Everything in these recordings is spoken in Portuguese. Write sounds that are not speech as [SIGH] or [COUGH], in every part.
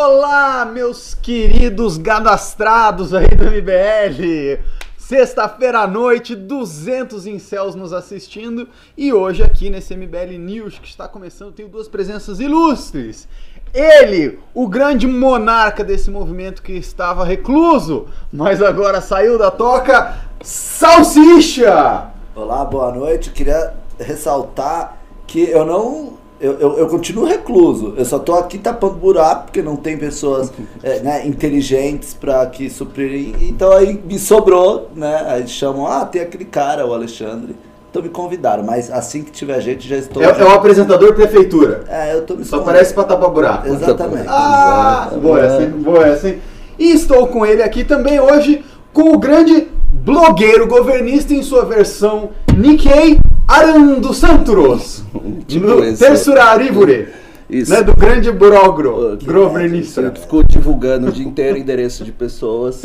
Olá, meus queridos cadastrados aí do MBL! Sexta-feira à noite, 200 incels nos assistindo e hoje aqui nesse MBL News que está começando, tenho duas presenças ilustres. Ele, o grande monarca desse movimento que estava recluso, mas agora saiu da toca, Salsicha! Olá, boa noite. Queria ressaltar que eu não eu, eu, eu, continuo recluso. Eu só tô aqui tapando buraco, porque não tem pessoas é, [LAUGHS] né, inteligentes para que suprirem. Então aí me sobrou, né? Aí chamam, ah, tem aquele cara, o Alexandre. Então me convidaram, mas assim que tiver gente, já estou. É, é o apresentador prefeitura. É, eu tô me Só parece pra tapar buraco. Exatamente. Ah, boa essa, hein? Boa essa, hein? E estou com ele aqui também hoje, com o grande blogueiro governista em sua versão Nikkei Arando Santuros. Tipo no esse. Terçuraribure. Isso. Né, do grande Brogro. Que Governista. Ficou divulgando o dia inteiro endereço de pessoas.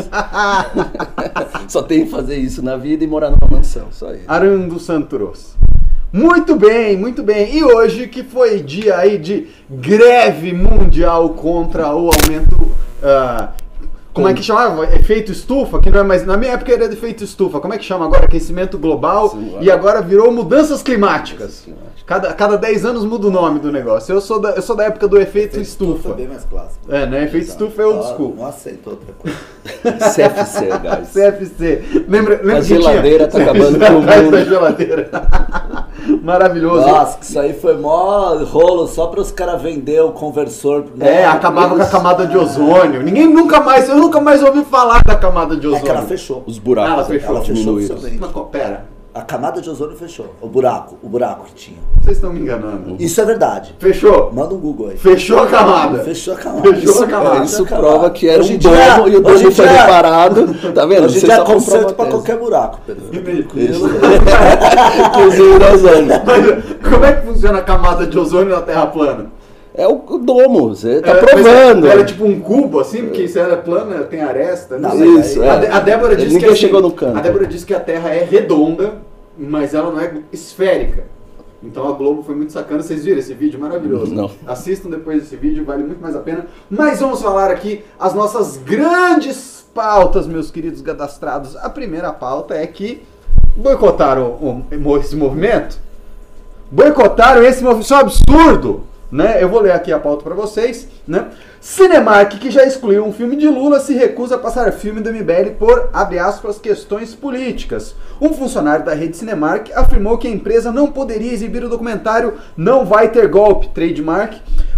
[LAUGHS] só tem que fazer isso na vida e morar numa mansão. Só isso. Arando Santuros. Muito bem, muito bem. E hoje que foi dia aí de greve mundial contra o aumento. ah, como é que chamava? Efeito estufa? Que não é mais. Na minha época era efeito estufa. Como é que chama agora? Aquecimento global. Sim, e agora virou mudanças climáticas. climáticas. Cada, cada 10 anos muda o nome do negócio. Eu sou da, eu sou da época do efeito estufa. é bem mais clássico. É, né? Efeito estufa é old school. Não aceito outra coisa. [LAUGHS] CFC, guys. CFC. Lembra, lembra A que tinha- geladeira tá [LAUGHS] acabando com o mundo. da geladeira. [LAUGHS] Maravilhoso. Nossa, que isso aí foi mó rolo só para os caras vender o conversor. né? É, acabava com a camada de ozônio. Ninguém nunca mais, eu nunca mais ouvi falar da camada de É ozônio. que ela fechou. Os buracos Ah, ela fechou. Ela fechou diminuíram. Mas, pera, A camada de ozônio fechou. O buraco, o buraco que tinha. vocês estão me enganando. Isso é verdade. Fechou? Manda um Google aí. Fechou a camada. Fechou a camada. Fechou a camada. É, isso Fechou a prova camada. que era Hoje um domo e o domo foi reparado. [LAUGHS] Tá vendo? Hoje é uma pra qualquer buraco, Pedro. [LAUGHS] Isso. Inclusive da ozônio. Mas como é que funciona a camada de ozônio na Terra plana? É o o domo, você tá Era- mas provando. Era tipo um cubo, assim, porque se ela é plana, tem aresta. Não, Não, Isso, A, é. De- a Débora disse Ninguém que assim, chegou no canto. A Débora disse que a Terra é redonda, mas ela não é esférica. Então a Globo foi muito sacana. Vocês viram esse vídeo maravilhoso? Não. Assistam depois desse vídeo, vale muito mais a pena. Mas vamos falar aqui as nossas grandes pautas, meus queridos cadastrados. A primeira pauta é que boicotaram esse movimento. Boicotaram esse movimento. Isso é um absurdo! Né? Eu vou ler aqui a pauta para vocês. Né? Cinemark, que já excluiu um filme de Lula, se recusa a passar filme do MBL por, abre aspas, questões políticas. Um funcionário da rede Cinemark afirmou que a empresa não poderia exibir o documentário Não Vai Ter Golpe, trademark,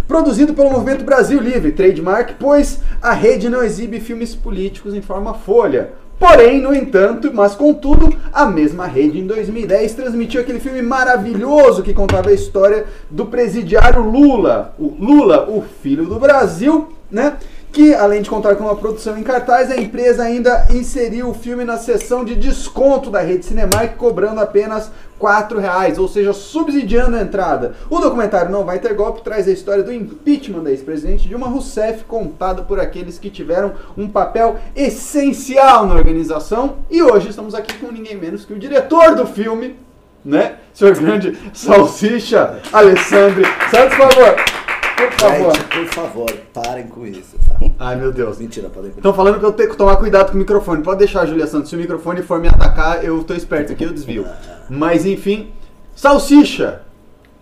produzido pelo Movimento Brasil Livre, trademark, pois a rede não exibe filmes políticos em forma folha. Porém, no entanto, mas contudo, a mesma rede em 2010 transmitiu aquele filme maravilhoso que contava a história do presidiário Lula, o Lula, o filho do Brasil, né? Que além de contar com uma produção em cartaz, a empresa ainda inseriu o filme na seção de desconto da rede Cinemark, cobrando apenas R$ reais, ou seja, subsidiando a entrada. O documentário Não Vai Ter Golpe traz a história do impeachment da ex-presidente Dilma Rousseff, contada por aqueles que tiveram um papel essencial na organização. E hoje estamos aqui com ninguém menos que o diretor do filme, né? Senhor grande Salsicha Alessandro Santos, por favor. Por favor. Gente, por favor, parem com isso, tá? Ai, meu Deus. Mentira, podem. Estão falando que eu tenho que tomar cuidado com o microfone. Pode deixar, Julia Santos. Se o microfone for me atacar, eu tô esperto aqui, eu desvio. Mas enfim. Salsicha,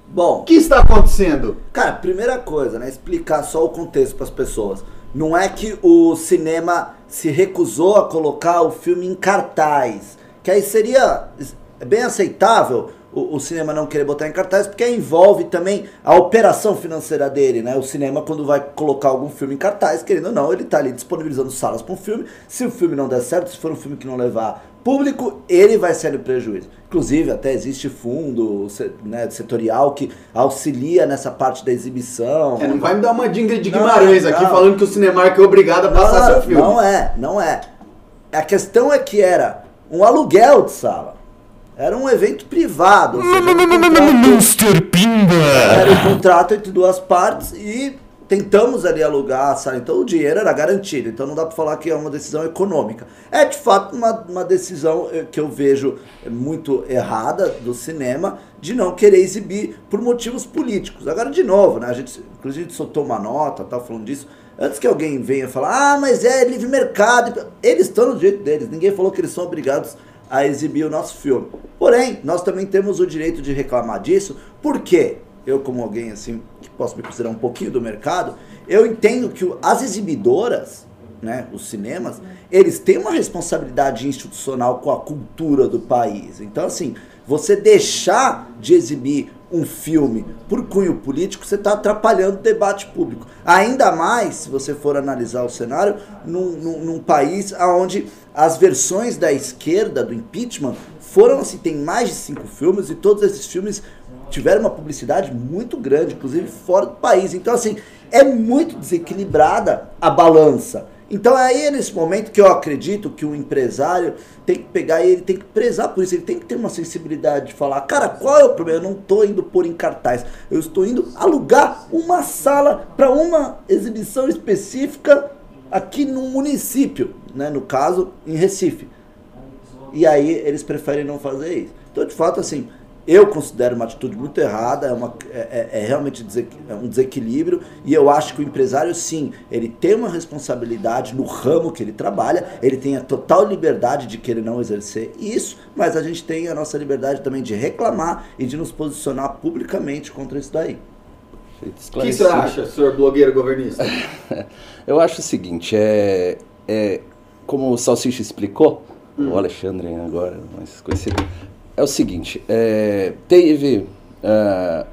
Bom, o que está acontecendo? Cara, primeira coisa, né? Explicar só o contexto para as pessoas. Não é que o cinema se recusou a colocar o filme em cartaz. Que aí seria bem aceitável o, o cinema não querer botar em cartaz, porque envolve também a operação financeira dele, né? O cinema, quando vai colocar algum filme em cartaz, querendo ou não, ele tá ali disponibilizando salas para um filme. Se o filme não der certo, se for um filme que não levar público, ele vai ser no prejuízo. Inclusive, até existe fundo né, setorial que auxilia nessa parte da exibição. É, não vai me dar uma de Ingrid Não, Guimarães aqui não. falando que o Cinemark é obrigado a passar não, seu filme. Não é, não é. A questão é que era um aluguel de sala. Era um evento privado. seja, Mr. [LAUGHS] Pimba! era um contrato entre duas partes e tentamos ali alugar a sala. Então o dinheiro era garantido. Então não dá para falar que é uma decisão econômica. É de fato uma, uma decisão eh, que eu vejo muito errada do cinema de não querer exibir por motivos políticos. Agora, de novo, né? A gente, inclusive, a gente soltou uma nota, tá falando disso. Antes que alguém venha falar, ah, mas é livre mercado. Eles estão no direito deles. Ninguém falou que eles são obrigados a exibir o nosso filme. Porém, nós também temos o direito de reclamar disso, porque eu, como alguém assim, que posso me considerar um pouquinho do mercado, eu entendo que as exibidoras, né, os cinemas, eles têm uma responsabilidade institucional com a cultura do país. Então, assim, você deixar de exibir um filme por cunho político, você está atrapalhando o debate público. Ainda mais se você for analisar o cenário num, num, num país onde as versões da esquerda do impeachment foram assim, tem mais de cinco filmes e todos esses filmes tiveram uma publicidade muito grande, inclusive fora do país. Então, assim, é muito desequilibrada a balança. Então é aí nesse momento que eu acredito que o empresário tem que pegar e ele tem que prezar por isso, ele tem que ter uma sensibilidade de falar, cara, qual é o problema? Eu não estou indo pôr em cartaz, eu estou indo alugar uma sala para uma exibição específica aqui no município, né? no caso em Recife. E aí eles preferem não fazer isso. Então, de fato, assim, eu considero uma atitude muito errada, é, uma, é, é, é realmente é um desequilíbrio, e eu acho que o empresário, sim, ele tem uma responsabilidade no ramo que ele trabalha, ele tem a total liberdade de querer não exercer isso, mas a gente tem a nossa liberdade também de reclamar e de nos posicionar publicamente contra isso daí. O que você acha, senhor blogueiro governista? [LAUGHS] eu acho o seguinte, é, é como o Salsicha explicou, hum. o Alexandre agora, mais conhecido, é o seguinte: é, teve é,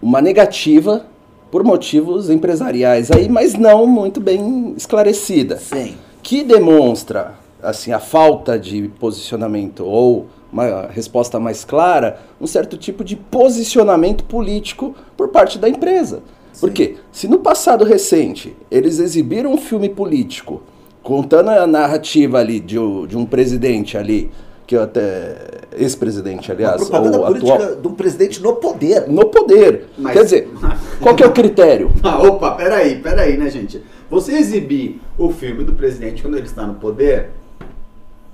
uma negativa por motivos empresariais aí, mas não muito bem esclarecida. Sim. Que demonstra assim a falta de posicionamento ou uma resposta mais clara, um certo tipo de posicionamento político por parte da empresa. Sim. Porque se no passado recente eles exibiram um filme político contando a narrativa ali de, de um presidente ali que até ex-presidente, aliás, Uma propaganda política atual, de um presidente no poder. No poder. Mas... Quer dizer, [LAUGHS] qual que é o critério? ah, opa, peraí, peraí, né, gente? Você exibir o filme do presidente quando ele está no poder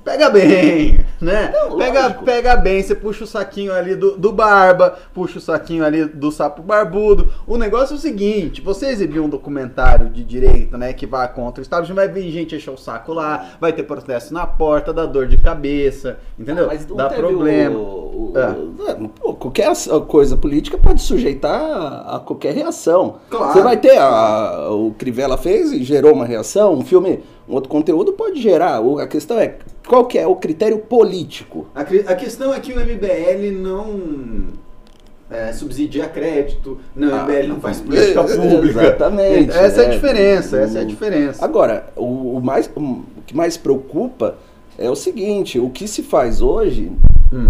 pega bem, né? Não, pega, pega bem, você puxa o saquinho ali do, do barba, puxa o saquinho ali do sapo barbudo. O negócio é o seguinte, você exibir um documentário de direita, né, que vai contra o Estado, vai vir gente encher o saco lá, vai ter protesto na porta, dá dor de cabeça, entendeu? Ah, mas dá problema. O, o, é. é qualquer coisa política pode sujeitar a qualquer reação. Claro. Você vai ter a, o Crivella fez e gerou uma reação, um filme um outro conteúdo pode gerar. A questão é qual que é o critério político? A, a questão é que o MBL não é, subsidia crédito, não, o MBL não faz política é, [LAUGHS] pública. Exatamente. Essa é, é a diferença, essa é a diferença. Agora, o, o mais, o que mais preocupa é o seguinte, o que se faz hoje, hum.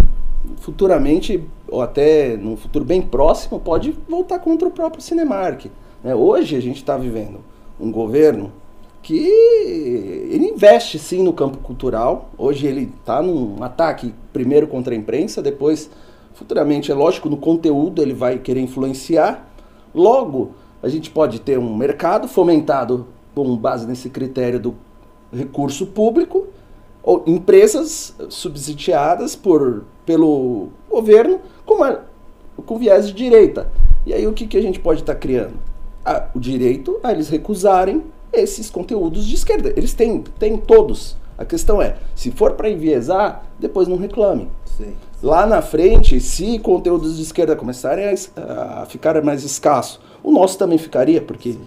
futuramente, ou até num futuro bem próximo, pode voltar contra o próprio Cinemark. Né? Hoje a gente está vivendo um governo que ele investe sim no campo cultural. Hoje ele está num ataque primeiro contra a imprensa, depois, futuramente, é lógico, no conteúdo ele vai querer influenciar. Logo, a gente pode ter um mercado fomentado com base nesse critério do recurso público, ou empresas subsidiadas por, pelo governo com, uma, com viés de direita. E aí o que, que a gente pode estar tá criando? O direito a eles recusarem esses conteúdos de esquerda. Eles têm, têm todos. A questão é, se for para enviesar, depois não reclame. Sim. Lá na frente, se conteúdos de esquerda começarem a, a ficar mais escasso, o nosso também ficaria, porque sim.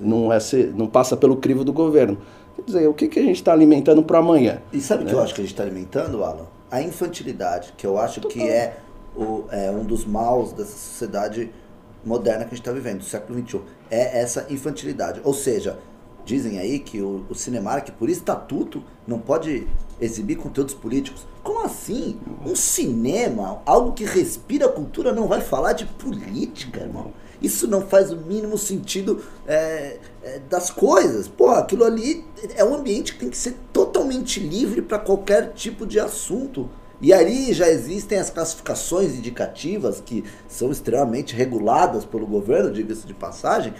Não, é ser, não passa pelo crivo do governo. Quer dizer, o que, que a gente está alimentando para amanhã? E sabe o né? que eu acho que a gente está alimentando, Alan? A infantilidade, que eu acho que é, o, é um dos maus dessa sociedade moderna que a gente está vivendo, do século XXI. É essa infantilidade. Ou seja, Dizem aí que o, o Cinemark, por estatuto, não pode exibir conteúdos políticos. Como assim? Um cinema, algo que respira cultura, não vai falar de política, irmão. Isso não faz o mínimo sentido é, é, das coisas. Pô, aquilo ali é um ambiente que tem que ser totalmente livre para qualquer tipo de assunto. E ali já existem as classificações indicativas que são extremamente reguladas pelo governo, diga-se de passagem,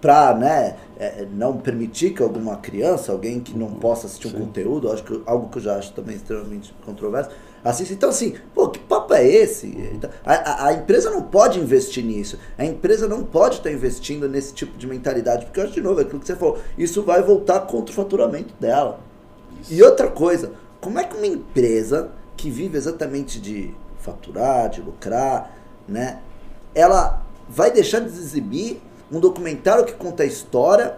para né, é, não permitir que alguma criança, alguém que não possa assistir um conteúdo, acho que algo que eu já acho também extremamente controverso, assista. Então, assim, pô, que papo é esse? Então, a, a- empresa não pode investir nisso. A empresa não pode estar investindo nesse tipo de mentalidade, porque eu acho, de novo, é aquilo que você falou, isso vai voltar contra o faturamento dela. E outra coisa, como é que uma empresa que vive exatamente de faturar, de lucrar, né, ela vai deixar de exibir um documentário que conta a história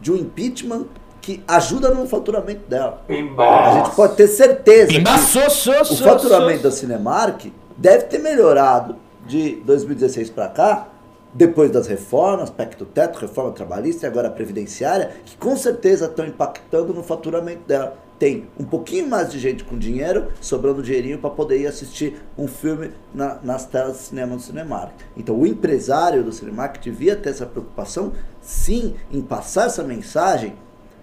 de um impeachment que ajuda no faturamento dela? A gente pode ter certeza que o faturamento da Cinemark deve ter melhorado de 2016 para cá, depois das reformas, PEC do teto, reforma trabalhista e agora a previdenciária, que com certeza estão impactando no faturamento dela. Tem um pouquinho mais de gente com dinheiro, sobrando dinheirinho para poder ir assistir um filme na- nas telas de cinema do Cinemark. Então o empresário do Cinemark devia ter essa preocupação, sim, em passar essa mensagem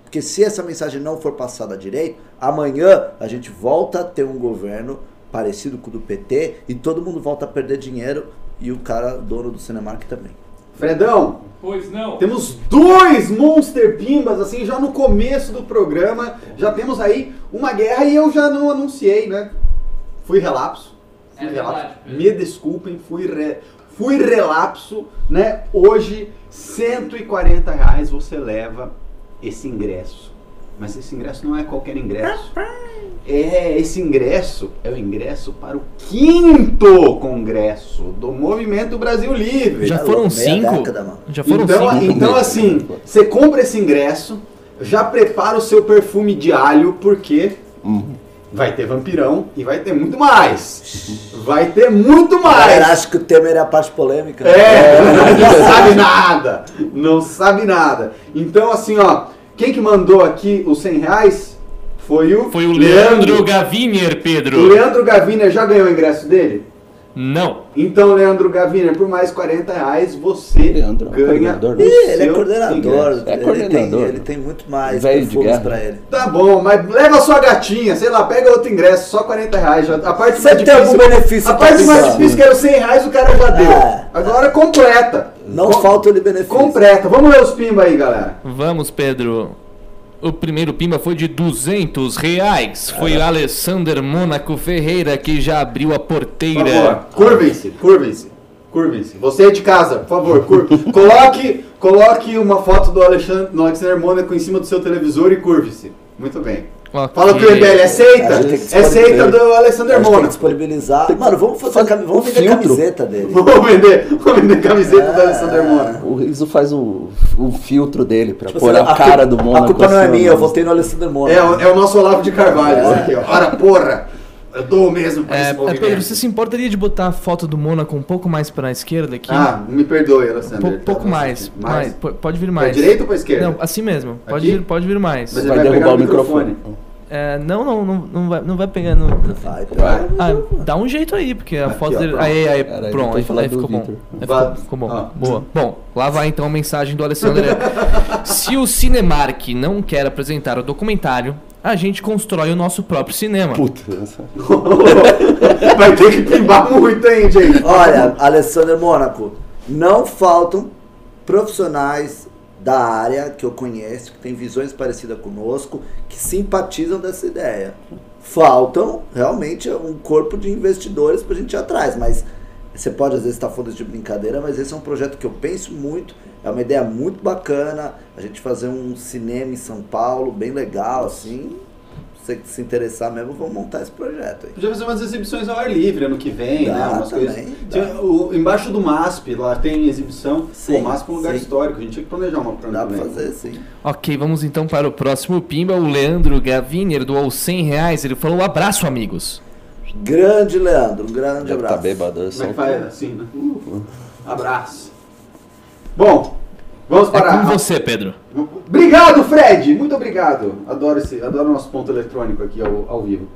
porque se essa mensagem não for passada direito, amanhã a gente volta a ter um governo parecido com o do PT e todo mundo volta a perder dinheiro e o cara dono do Cinemark também. Fredão, Pois não. temos dois Monster Pimbas, assim, já no começo do programa. Já temos aí uma guerra e eu já não anunciei, né? Fui relapso. Fui É relapso. verdade. Me desculpem, fui, re- fui relapso, né? Hoje, 140 reais você leva esse ingresso. Mas esse ingresso não é qualquer ingresso. É, esse ingresso é o ingresso para o quinto congresso do Movimento Brasil Livre. Já foram cinco? década. Já foram Então, cinco? então assim, você compra esse ingresso, já prepara o seu perfume de alho, porque vai ter vampirão e vai ter muito mais. Vai ter muito mais. acha que o Temer é a parte polêmica. né? É, [LAUGHS] não sabe nada. Não sabe nada. Então, assim, ó, quem que mandou aqui os 100 reais foi o, Foi o Leandro Gavinier, Pedro. O Leandro Gaviner já ganhou o ingresso dele? Não. Então, Leandro Gaviner, por mais 40 reais, você Leandro é ganha coordenador, né? Ih, ele é coordenador. É ele, coordenador, tem, ele tem muito mais de perfumes guerra. pra ele. Tá bom, mas leva a sua gatinha, sei lá, pega outro ingresso, só 40 reais. Já, a parte Você mais tem algum difícil, benefício a parte mais pisar? difícil que era os 100 reais, o cara já deu. É. Agora completa. Não Com- falta-lhe benefício. Completa. Vamos ler os pimba aí, galera. Vamos, Pedro. O primeiro pimba foi de 200 reais. Foi o Alessander Mônaco Ferreira que já abriu a Por porteira. curvem-se, curvem-se. Curvem-se. Você de casa, por favor, curve. [LAUGHS] coloque, coloque uma foto do Alexandre, do Alexander Mônaco em cima do seu televisor e curve-se. Muito bem. Ok. Fala que o MBL aceita. A gente tem que É seita disponibilizar. do Alexander A gente tem que Mônaco. disponibilizar. Mano, vamos fazer Faz cami- vamos vender filtro. camiseta dele. [LAUGHS] Vamos vender, vamos vender camiseta do É. Alexander Mônaco. O Riso faz o, o filtro dele pra Tipo pôr assim, a cara culpa- do Mônaco. A culpa não é assim, minha, eu votei no Alessandro É, Mônaco. o- é o nosso Olavo de Carvalho, esse aqui, ó. Ora, porra! Eu dou mesmo pra É, esse é, movimento. Pedro, você se importaria de botar a foto do Mônaco um pouco mais pra esquerda aqui? Ah, me perdoe, um Alexander. pouco, pouco mais. mais. po- Pode vir Pra mais. direita ou pra esquerda? Não, assim mesmo. Pode Aqui? vir, pode vir mais. Mas Vai ele vai derrubar pegar o no microfone. É, não, não, não, não vai, não vai pegar no. Vai, Vai. Ah, dá um jeito aí, porque a Aqui, foto ó, dele. Aí, aí, Cara, pronto, aí, aí do ficou bom. Aí ficou, ficou bom. Ah. Boa. Bom, lá vai então a mensagem do Alessandro. [LAUGHS] Se o Cinemark não quer apresentar o documentário, a gente constrói o nosso próprio cinema. Puta, [LAUGHS] Vai ter que pimbar muito, hein, gente? Olha, Alessandro Mônaco, não faltam profissionais da área que eu conheço, que têm visões parecidas conosco, que simpatizam dessa ideia. Faltam realmente um corpo de investidores para a gente ir atrás, mas você pode às vezes estar falando de brincadeira, mas esse é um projeto que eu penso muito, é uma ideia muito bacana, a gente fazer um cinema em São Paulo, bem legal, assim. Se você se interessar mesmo, vamos montar esse projeto aí. Podia fazer umas exibições ao ar livre ano que vem, Dá né? Umas também, coisas. Tinha o- embaixo do MASP, lá tem exibição. Sim, o MASP é um lugar sim. histórico, a gente tinha que planejar uma pra Dá pra fazer sim. Ok, vamos então para o próximo Pimba. O Leandro Gaviner doou 100 reais. Ele falou: abraço, amigos. Grande Leandro, um grande Deve abraço. tá bêbado. Como é que faz assim, né? Uh, abraço. Bom, vamos É para. com você, Pedro. Obrigado, Fred! Muito obrigado. Adoro esse, adoro nosso ponto eletrônico aqui ao, ao vivo.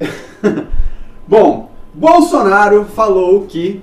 [LAUGHS] Bom, Bolsonaro falou que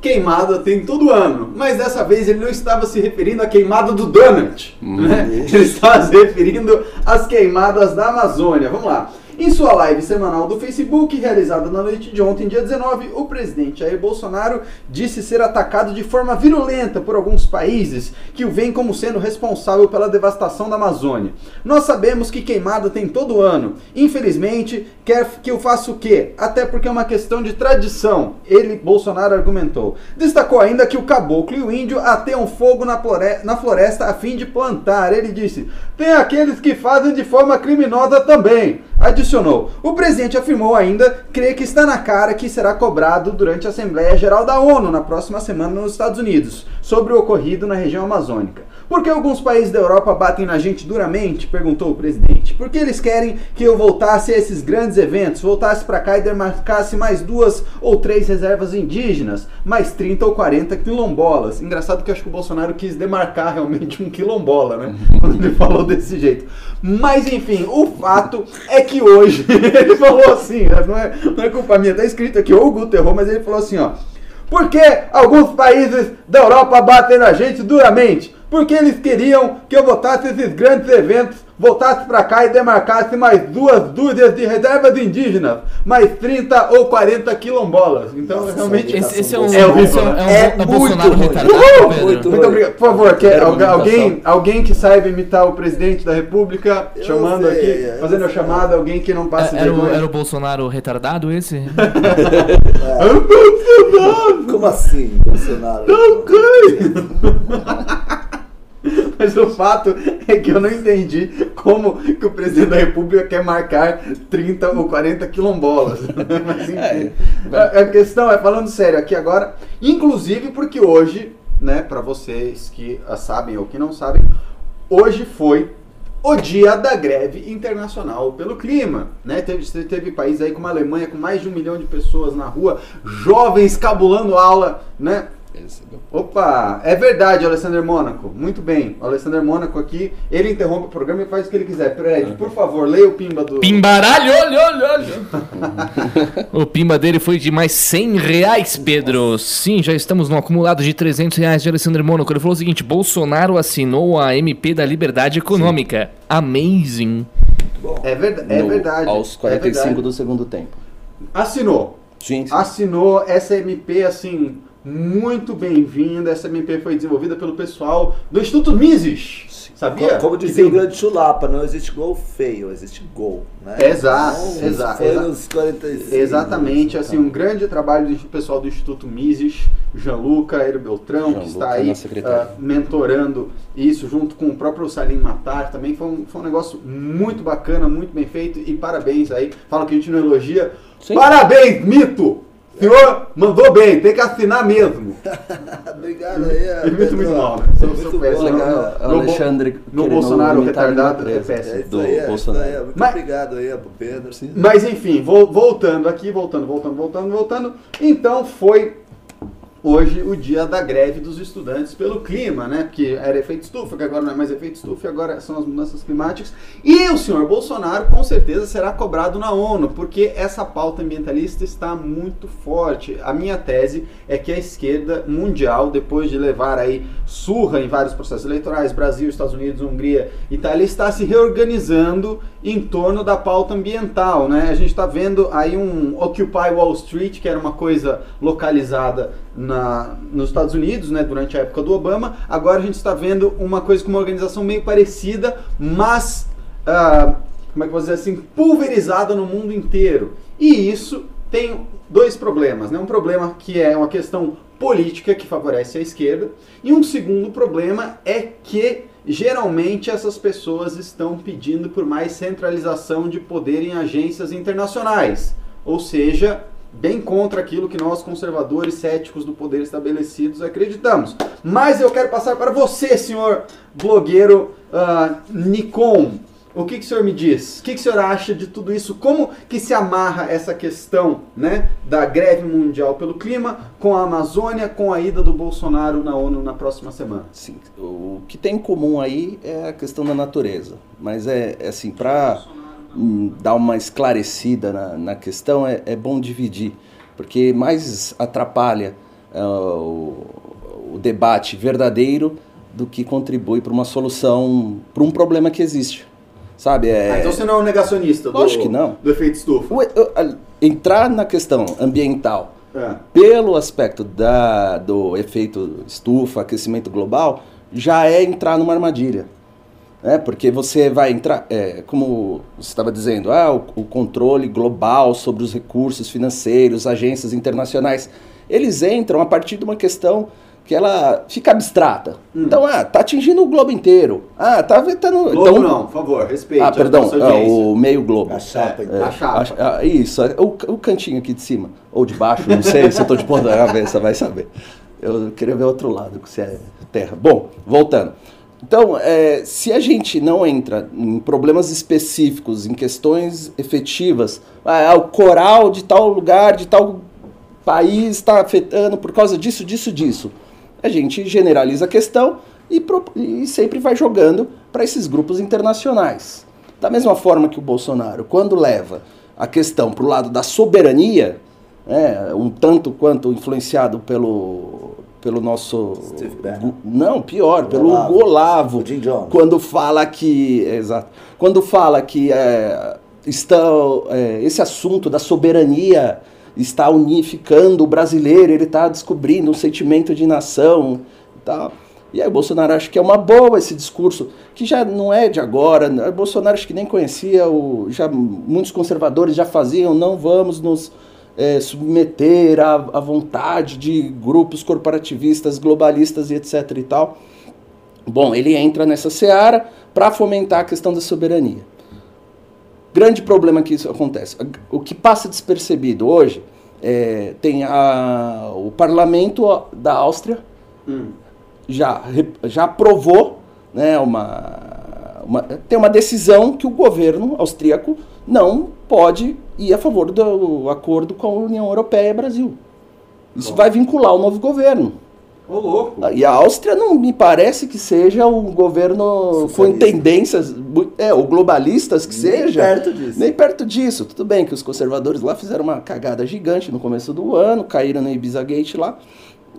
queimada tem todo ano, mas dessa vez ele não estava se referindo à queimada do donut, né? Ele estava se referindo às queimadas da Amazônia. Vamos lá. Em sua live semanal do Facebook, realizada na noite de ontem, dia 19, o presidente Jair Bolsonaro disse ser atacado de forma virulenta por alguns países que o veem como sendo responsável pela devastação da Amazônia. Nós sabemos que queimada tem todo ano. Infelizmente, quer que eu faça o quê? Até porque é uma questão de tradição. Ele, Bolsonaro, argumentou. Destacou ainda que o caboclo e o índio ateiam fogo na na floresta a fim de plantar. Ele disse: tem aqueles que fazem de forma criminosa também. Adicionou. O presidente afirmou ainda crer que está na cara que será cobrado durante a Assembleia Geral da ONU na próxima semana nos Estados Unidos sobre o ocorrido na região amazônica. Por que alguns países da Europa batem na gente duramente? perguntou o presidente. Porque eles querem que eu voltasse a esses grandes eventos, voltasse para cá e demarcasse mais duas ou três reservas indígenas, mais 30 ou 40 quilombolas. Engraçado que eu acho que o Bolsonaro quis demarcar realmente um quilombola, né? [LAUGHS] Quando ele falou desse jeito. Mas enfim, o fato é que hoje [LAUGHS] ele falou assim, não é, não é culpa minha, tá escrito aqui, ou o Guto errou, mas ele falou assim, ó. Por que alguns países da Europa batem na gente duramente? Porque eles queriam que eu votasse esses grandes eventos, voltasse para cá e demarcasse mais duas dúzias de reservas indígenas, mais 30 ou 40 quilombolas. Então, Nossa, realmente. Esse, esse é um, É é um, né? é um, É é muito Bolsonaro ruim. Uhul! Muito Muito obrigado. Por favor, quer, uma alguém, alguém que saiba imitar o presidente da República, Eu chamando sei, aqui, eu fazendo a chamada, alguém que não passa É, Era o, era o Bolsonaro retardado esse? [LAUGHS] Como assim, Bolsonaro? [LAUGHS] Mas o fato é que eu não entendi como que o presidente da República quer marcar 30 ou 40 quilombolas. [LAUGHS] Mas enfim. É, a, a questão é, falando sério aqui agora, inclusive porque hoje, né, para vocês que sabem ou que não sabem, hoje foi o dia da greve internacional pelo clima, né? Teve, teve país aí como a Alemanha com mais de um milhão de pessoas na rua, jovens cabulando aula, né? É Opa, é verdade, Alessandro Mônaco. Muito bem. O Alessandro Mônaco aqui, ele interrompe o programa e faz o que ele quiser. Fred, por favor, leia o pimba do. Pimbaralho, olha, olha, olha. [LAUGHS] o pimba dele foi de mais 100 reais, Pedro. Sim, já estamos no acumulado de 300 reais de Alessandro Mônaco. Ele falou o seguinte: Bolsonaro assinou a MP da Liberdade Econômica. Amazing. É, verda é No- verdade. Aos é 45 verdade. do segundo tempo. Assinou. Sim, sim. Assinou essa MP, assim, muito bem-vinda. Essa MP foi desenvolvida pelo pessoal do Instituto Mises. Sabia? Como, como Que dizia tem- o grande Chulapa, não existe gol feio, existe gol. Né? Exato, Então, exato, Foi exato. nos 45. Exatamente, né? assim, um grande trabalho do pessoal do Instituto Mises, Gianluca Aero Beltrão, que Gianluca, está aí nosso secretário. ah, mentorando isso, junto com o próprio Salim Matar, também foi um, foi um negócio muito bacana, muito bem feito, e parabéns aí, falam que a gente não elogia, Sim. parabéns, Mito! Senhor, mandou bem, tem que assinar mesmo. [LAUGHS] Obrigado aí. é, Muito, muito mal, né? Sou- Muito sou bom, péssimo. né? Legal, no- Alexandre no Bolsonaro retardado é péssimo. É do aí, é Bolsonaro. aí, Muito Mas- obrigado aí Pedro. Mas enfim, vol- voltando aqui, voltando, voltando, voltando, voltando. Então foi hoje o dia da greve dos estudantes pelo clima, né? Porque era efeito estufa, que agora não é mais efeito estufa, agora são as mudanças climáticas. E o senhor Bolsonaro com certeza será cobrado na ONU, porque essa pauta ambientalista está muito forte. A minha tese é que a esquerda mundial, depois de levar aí surra em vários processos eleitorais, Brasil, Estados Unidos, Hungria, Itália, está se reorganizando em torno da pauta ambiental, né? A gente está vendo aí um Occupy Wall Street, que era uma coisa localizada na, nos Estados Unidos, né, durante a época do Obama. Agora a gente está vendo uma coisa com uma organização meio parecida, mas ah, como é que eu vou dizer assim, pulverizada no mundo inteiro. E isso tem dois problemas, né? Um problema que é uma questão política que favorece a esquerda, e um segundo problema é que geralmente essas pessoas estão pedindo por mais centralização de poder em agências internacionais, ou seja, bem contra aquilo que nós conservadores céticos do poder estabelecidos acreditamos. Mas eu quero passar para você, senhor blogueiro ah, Nikon. O que, que o senhor me diz? O que, que o senhor acha de tudo isso? Como que se amarra essa questão né, da greve mundial pelo clima com a Amazônia, com a ida do Bolsonaro na ONU na próxima semana? Sim, o que tem em comum aí é a questão da natureza. Mas é, é assim, para dar uma esclarecida na, na questão, é, é bom dividir. Porque mais atrapalha ah, o, o debate verdadeiro do que contribui para uma solução, para um problema que existe. sabe? É, Ah, então você não é um negacionista do, Lógico que não. do efeito estufa. o- o- entrar na questão ambiental É. pelo aspecto da, do efeito estufa, aquecimento global, já é entrar numa armadilha. Né? Porque você vai entrar, é, como você estava dizendo, ah, o, o controle global sobre os recursos financeiros, agências internacionais, eles entram a partir de uma questão que ela fica abstrata. Então, ah, tá atingindo o globo inteiro. Ah, tá afetando... Globo então, não, por favor, respeite Ah, a perdão, ah, o meio globo. A chapa, É, a chapa. Ah, ah, isso, é o, o cantinho aqui de cima. Ou de baixo, não sei se eu tô de ponta na cabeça, vai saber. Eu queria ver outro lado, que se é terra. Bom, voltando. Então, é, se a gente não entra em problemas específicos, em questões efetivas, ah, o coral de tal lugar, de tal país está afetando por causa disso, disso, disso. A gente generaliza a questão e, e sempre vai jogando para esses grupos internacionais. Da mesma forma que o Bolsonaro, quando leva a questão para o lado da soberania, né, um tanto quanto influenciado pelo, pelo nosso. Steve Bannon. Não, pior, pelo Olavo. Olavo. O Jim Jones. Quando fala que. Exato. Quando fala que é, está, é, esse assunto da soberania está unificando o brasileiro, ele está descobrindo um sentimento de nação e tal. E aí o Bolsonaro acha que é uma boa esse discurso, que já não é de agora. né? O Bolsonaro acho que nem conhecia, o, já muitos conservadores já faziam, não vamos nos é, submeter à, à vontade de grupos corporativistas, globalistas e etc e tal. Bom, ele entra nessa seara para fomentar a questão da soberania. Grande problema que isso acontece. O que passa despercebido hoje é, tem a, o parlamento da Áustria Hum. já, já aprovou né, uma, uma- tem uma decisão que o governo austríaco não pode ir a favor do acordo com a União Europeia e Brasil. Isso Bom. vai vincular o novo governo. Ô, louco. E a Áustria não me parece que seja um governo com tendências, é, ou globalistas que Nem seja. perto disso. Nem perto disso. Tudo bem que os conservadores lá fizeram uma cagada gigante no começo do ano, caíram no Ibiza Gate lá,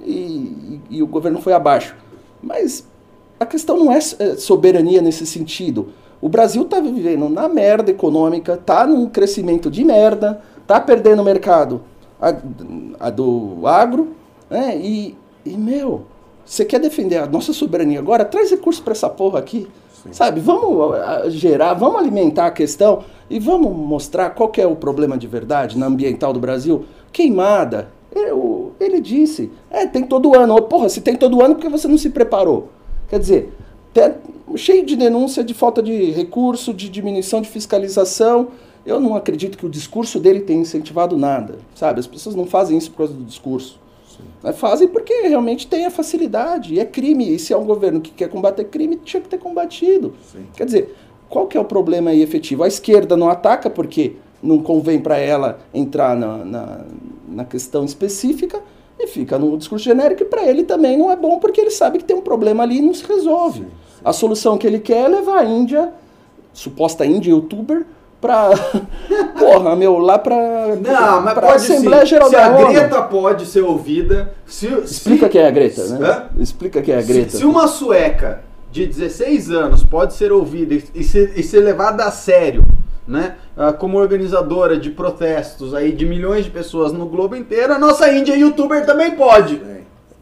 e, e- e o governo foi abaixo. Mas a questão não é é, soberania nesse sentido. O Brasil está vivendo na merda econômica, tá num crescimento de merda, tá perdendo o mercado a, a do agro, né? E, e, meu, você quer defender a nossa soberania agora? Traz recurso para essa porra aqui. Sabe, vamos gerar, vamos alimentar a questão e vamos mostrar qual é o problema de verdade na ambiental do Brasil. Queimada. Eu- ele disse, é, tem todo ano. Porra, se tem todo ano, por que você não se preparou? Quer dizer, tem- cheio de denúncia de falta de recurso, de diminuição de fiscalização. Eu não acredito que o discurso dele tenha incentivado nada, sabe? As pessoas não fazem isso por causa do discurso. Né? Fazem porque realmente tem a facilidade. E é crime. E se é um governo que quer combater crime, tinha que ter combatido. Quer dizer, qual que é o problema aí efetivo? A esquerda não ataca porque não convém para ela entrar na, na, na questão específica e fica no discurso genérico e para ele também não é bom porque ele sabe que tem um problema ali e não se resolve. A solução que ele quer é levar a Índia, suposta Índia youtuber, pra. [LAUGHS] Porra, meu, lá pra. Não, mas pra pode Assembleia sim. Geral Se da a ONU. Greta pode ser ouvida... Se, Explica se, quem é a Greta, né? Hã? Explica quem é a se, Greta. se uma sueca de 16 anos pode ser ouvida e, e ser, e ser levada a sério, né? ah, Como organizadora de protestos aí de milhões de pessoas no globo inteiro, a nossa Índia youtuber também pode.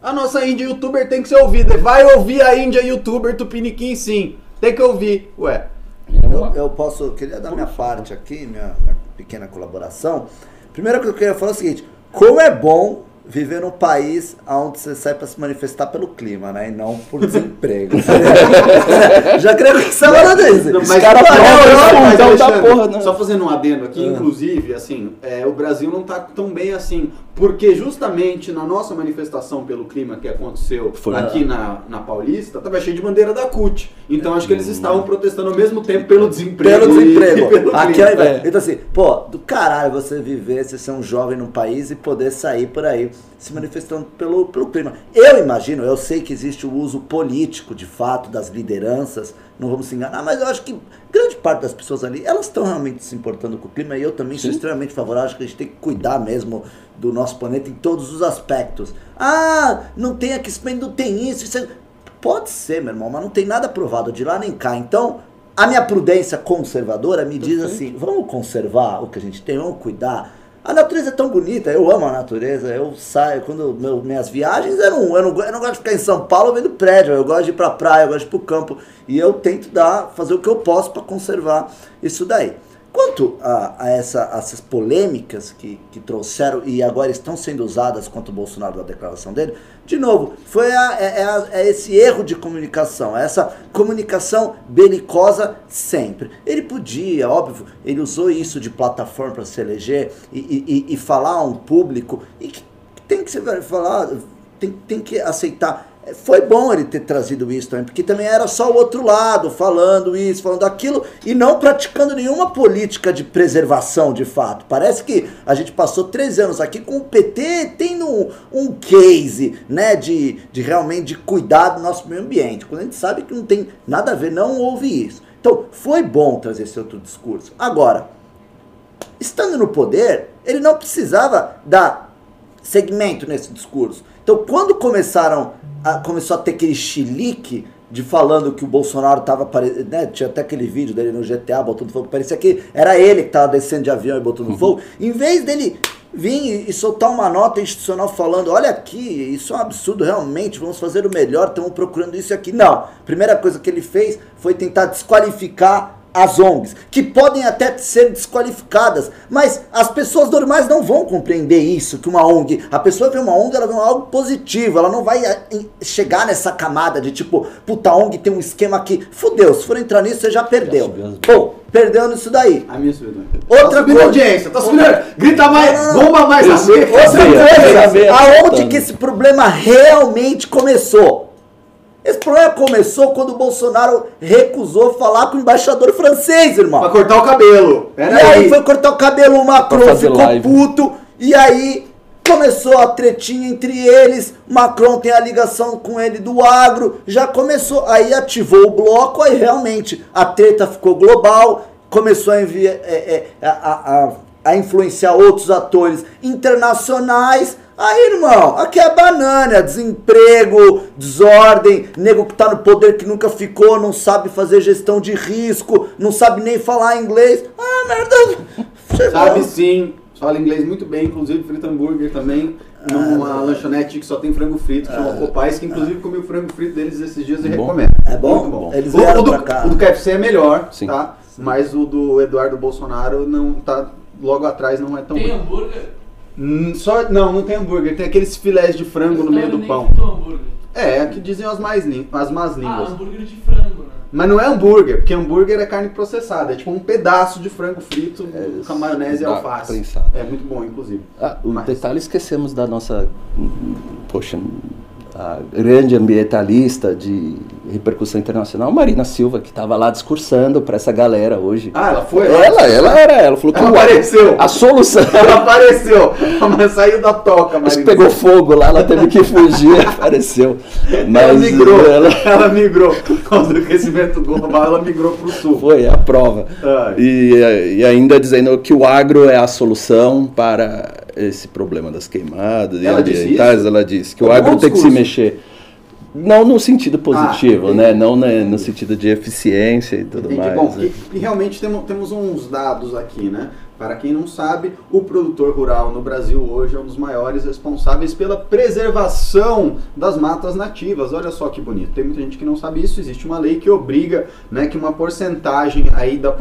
A nossa Índia youtuber tem que ser ouvida. Vai ouvir a Índia youtuber Tupiniquim sim. Tem que ouvir. Ué. Eu, eu posso, queria dar minha parte aqui, minha, minha pequena colaboração. Primeiro que eu queria falar é o seguinte: como é bom viver num país onde você sai para se manifestar pelo clima, né? E não por desemprego. [LAUGHS] Já queria começar falando isso. Não, Esse mas- cara Não, prova não, esse não, mas, porra, né? Só fazendo um adendo aqui, Ah. inclusive, assim, é, o Brasil não tá tão bem assim, porque justamente na nossa manifestação pelo clima que aconteceu Foi. aqui na, na Paulista, tava cheio de bandeira da CUT. Então acho que eles estavam protestando ao mesmo tempo pelo desemprego. Pelo desemprego. e [LAUGHS] pelo Aqui clima. invés- É. Então assim, pô, do caralho você viver, você ser um jovem num país e poder sair por aí se manifestando pelo, pelo clima. Eu imagino, eu sei que existe o uso político, de fato, das lideranças, não vamos se enganar, mas eu acho que grande parte das pessoas ali, elas estão realmente se importando com o clima e eu também sou Sim. extremamente favorável, acho que a gente tem que cuidar mesmo do nosso planeta em todos os aspectos. Ah, não tem aquecimento, não tem isso, isso é... Pode ser, meu irmão, mas não tem nada provado de lá nem cá. Então, A minha prudência conservadora me diz assim: vamos conservar o que a gente tem, vamos cuidar. A natureza é tão bonita, eu amo a natureza, eu saio, quando meu, minhas viagens, eu não, eu, não, eu não gosto de ficar em São Paulo vendo prédio, eu gosto de ir pra praia, eu gosto de ir pro campo, e eu tento dar, fazer o que eu posso para conservar isso daí. Quanto a, a, essa, essas polêmicas que, que trouxeram e agora estão sendo usadas contra o Bolsonaro da declaração dele, de novo, foi a, é, é, a, é esse erro de comunicação, essa comunicação belicosa sempre. Ele podia, óbvio, ele usou isso de plataforma para se eleger e, e, e, falar a um público e que tem que ser falar, tem, tem que aceitar foi bom ele ter trazido isso também, porque também era só o outro lado, falando isso, falando aquilo, e não praticando nenhuma política de preservação de fato. Parece que a gente passou três anos aqui com o PT tendo um, um case, né, de, de realmente de cuidar do nosso meio ambiente, quando a gente sabe que não tem nada a ver, não houve isso. Então, foi bom trazer esse outro discurso. Agora, estando no poder, ele não precisava dar segmento nesse discurso. Então, quando começaram a, começou a ter aquele chilique de falando que o Bolsonaro tava né, tinha até aquele vídeo dele no GTA botando fogo, parecia que era ele que tava descendo de avião e botando uhum. fogo. Em vez dele vir e soltar uma nota institucional falando, olha aqui, isso é um absurdo realmente, vamos fazer o melhor, estamos procurando isso aqui. Não, a primeira coisa que ele fez foi tentar desqualificar as ONGs, que podem até ser desqualificadas, mas as pessoas normais não vão compreender isso, que uma ONG, a pessoa vê uma ONG, ela vê algo positivo, ela não vai eh, chegar nessa camada de tipo, puta, a ONG tem um esquema aqui, fudeu, se for entrar nisso, você já perdeu. Bom, perdeu nisso daí. A minha subiu. Outra tá coisa. audiência, tá subindo. Grita mais, não, não, bomba mais. Outra coisa, aonde que esse problema realmente começou? Esse problema começou quando o Bolsonaro recusou falar com o embaixador francês, irmão. Pra cortar o cabelo. Pera e aí. aí foi cortar o cabelo, o Macron ficou live. puto. E aí começou a tretinha entre eles. Macron tem a ligação com ele do agro. Já começou. Aí ativou o bloco. Aí realmente a treta ficou global. Começou a enviar. É, é, a, a, a influenciar outros atores internacionais. Aí, irmão, aqui é banana, desemprego, desordem, nego que tá no poder que nunca ficou, não sabe fazer gestão de risco, não sabe nem falar inglês. Ah, merda. Chegou. Sabe sim, fala inglês muito bem, inclusive frita hambúrguer também, numa ah, lanchonete que só tem frango frito, que chama ah, Popais, que inclusive ah, comi o frango frito deles esses dias e bom. recomendo. É bom? Muito bom. Eles o, o, do, o do KFC é melhor, sim. tá? Sim. Mas o do Eduardo Bolsonaro não tá logo atrás não é tão Tem hambúrguer? Só, não, não tem hambúrguer. Tem aqueles filés de frango no meio do pão. É, que dizem as mais as más línguas. Ah, hambúrguer de frango, né? Mas não é hambúrguer, porque hambúrguer é carne processada. É tipo um pedaço de frango frito é, com maionese e alface. Prensado. É muito bom, inclusive. Ah, o Mas... detalhe esquecemos da nossa. Poxa, a grande ambientalista de repercussão internacional, Marina Silva, que estava lá discursando para essa galera hoje. Ah, ela foi? Ela, ela era, ela falou que ela apareceu. A solução. [LAUGHS] Ela apareceu, mas saiu da toca, Marina. pegou fogo lá, ela teve que fugir, [LAUGHS] apareceu. Mas ela migrou, ela... [LAUGHS] ela migrou. Por causa do aquecimento global, ela migrou para o sul. Foi, é a prova. E, e ainda dizendo que o agro é a solução para esse problema das queimadas ela e ambientais, ela disse que o agro tem que se mexer. Não no sentido positivo, ah, né? Não né, no sentido de eficiência e tudo entendi. mais. Bom, né? e, e, realmente temos, temos uns dados aqui, né? Para quem não sabe, o produtor rural no Brasil hoje é um dos maiores responsáveis pela preservação das matas nativas. Olha só que bonito. Tem muita gente que não sabe isso. Existe uma lei que obriga né, que uma porcentagem aí da,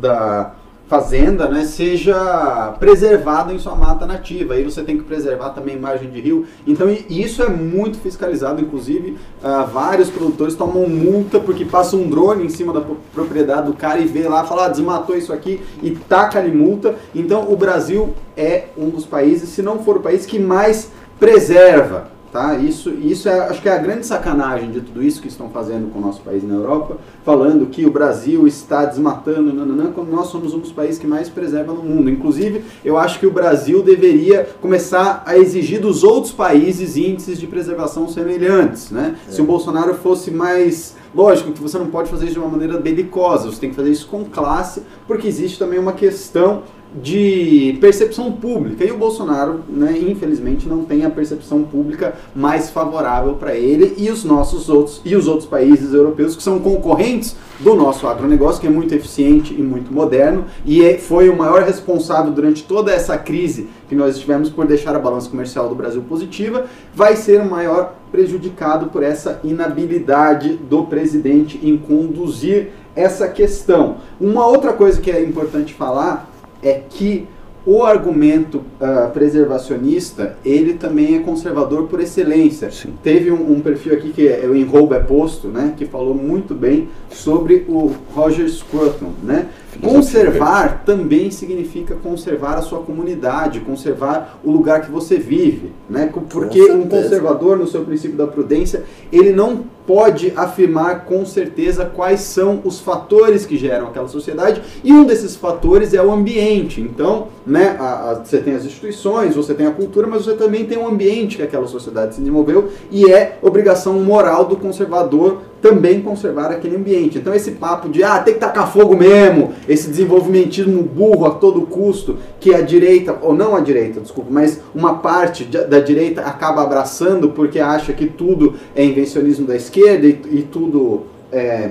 da fazenda né, seja preservado em sua mata nativa. Aí você tem que preservar também margem de rio. Então isso é muito fiscalizado, inclusive uh, vários produtores tomam multa porque passa um drone em cima da propriedade do cara e vê lá, fala, ah, desmatou isso aqui e taca ali multa. Então o Brasil é um dos países, se não for o país que mais preserva Tá? Isso, isso é, acho que é a grande sacanagem de tudo isso que estão fazendo com o nosso país na Europa, falando que o Brasil está desmatando, nananã, quando nós somos um dos países que mais preserva no mundo. Inclusive, eu acho que o Brasil deveria começar a exigir dos outros países índices de preservação semelhantes. Né? É. Se o Bolsonaro fosse mais Lógico que você não pode fazer isso de uma maneira belicosa, você tem que fazer isso com classe, porque existe também uma questão de percepção pública. E o Bolsonaro, né, infelizmente, não tem a percepção pública mais favorável para ele e os nossos outros e os outros países europeus que são concorrentes do nosso agronegócio, que é muito eficiente e muito moderno, e é, foi o maior responsável durante toda essa crise que nós tivemos por deixar a balança comercial do Brasil positiva, vai ser o maior prejudicado por essa inabilidade do presidente em conduzir essa questão. Uma outra coisa que é importante falar é que o argumento uh, preservacionista, ele também é conservador por excelência. Sim. Teve um, um, perfil aqui que é o Enrouba é Posto, né, que falou muito bem sobre o Roger Scruton, né? Conservar também significa conservar a sua comunidade, conservar o lugar que você vive, né? Porque um conservador, no seu princípio da prudência, ele não pode afirmar com certeza quais são os fatores que geram aquela sociedade e um desses fatores é o ambiente. Então, né, a, a, você tem as instituições, você tem a cultura, mas você também tem o ambiente que aquela sociedade se desenvolveu e é obrigação moral do conservador também conservar aquele ambiente. Então esse papo de ah, tem que tacar fogo mesmo, esse desenvolvimentismo burro a todo custo, que a direita, ou não a direita, desculpa, mas uma parte da direita acaba abraçando porque acha que tudo é invencionismo da esquerda e, e tudo é,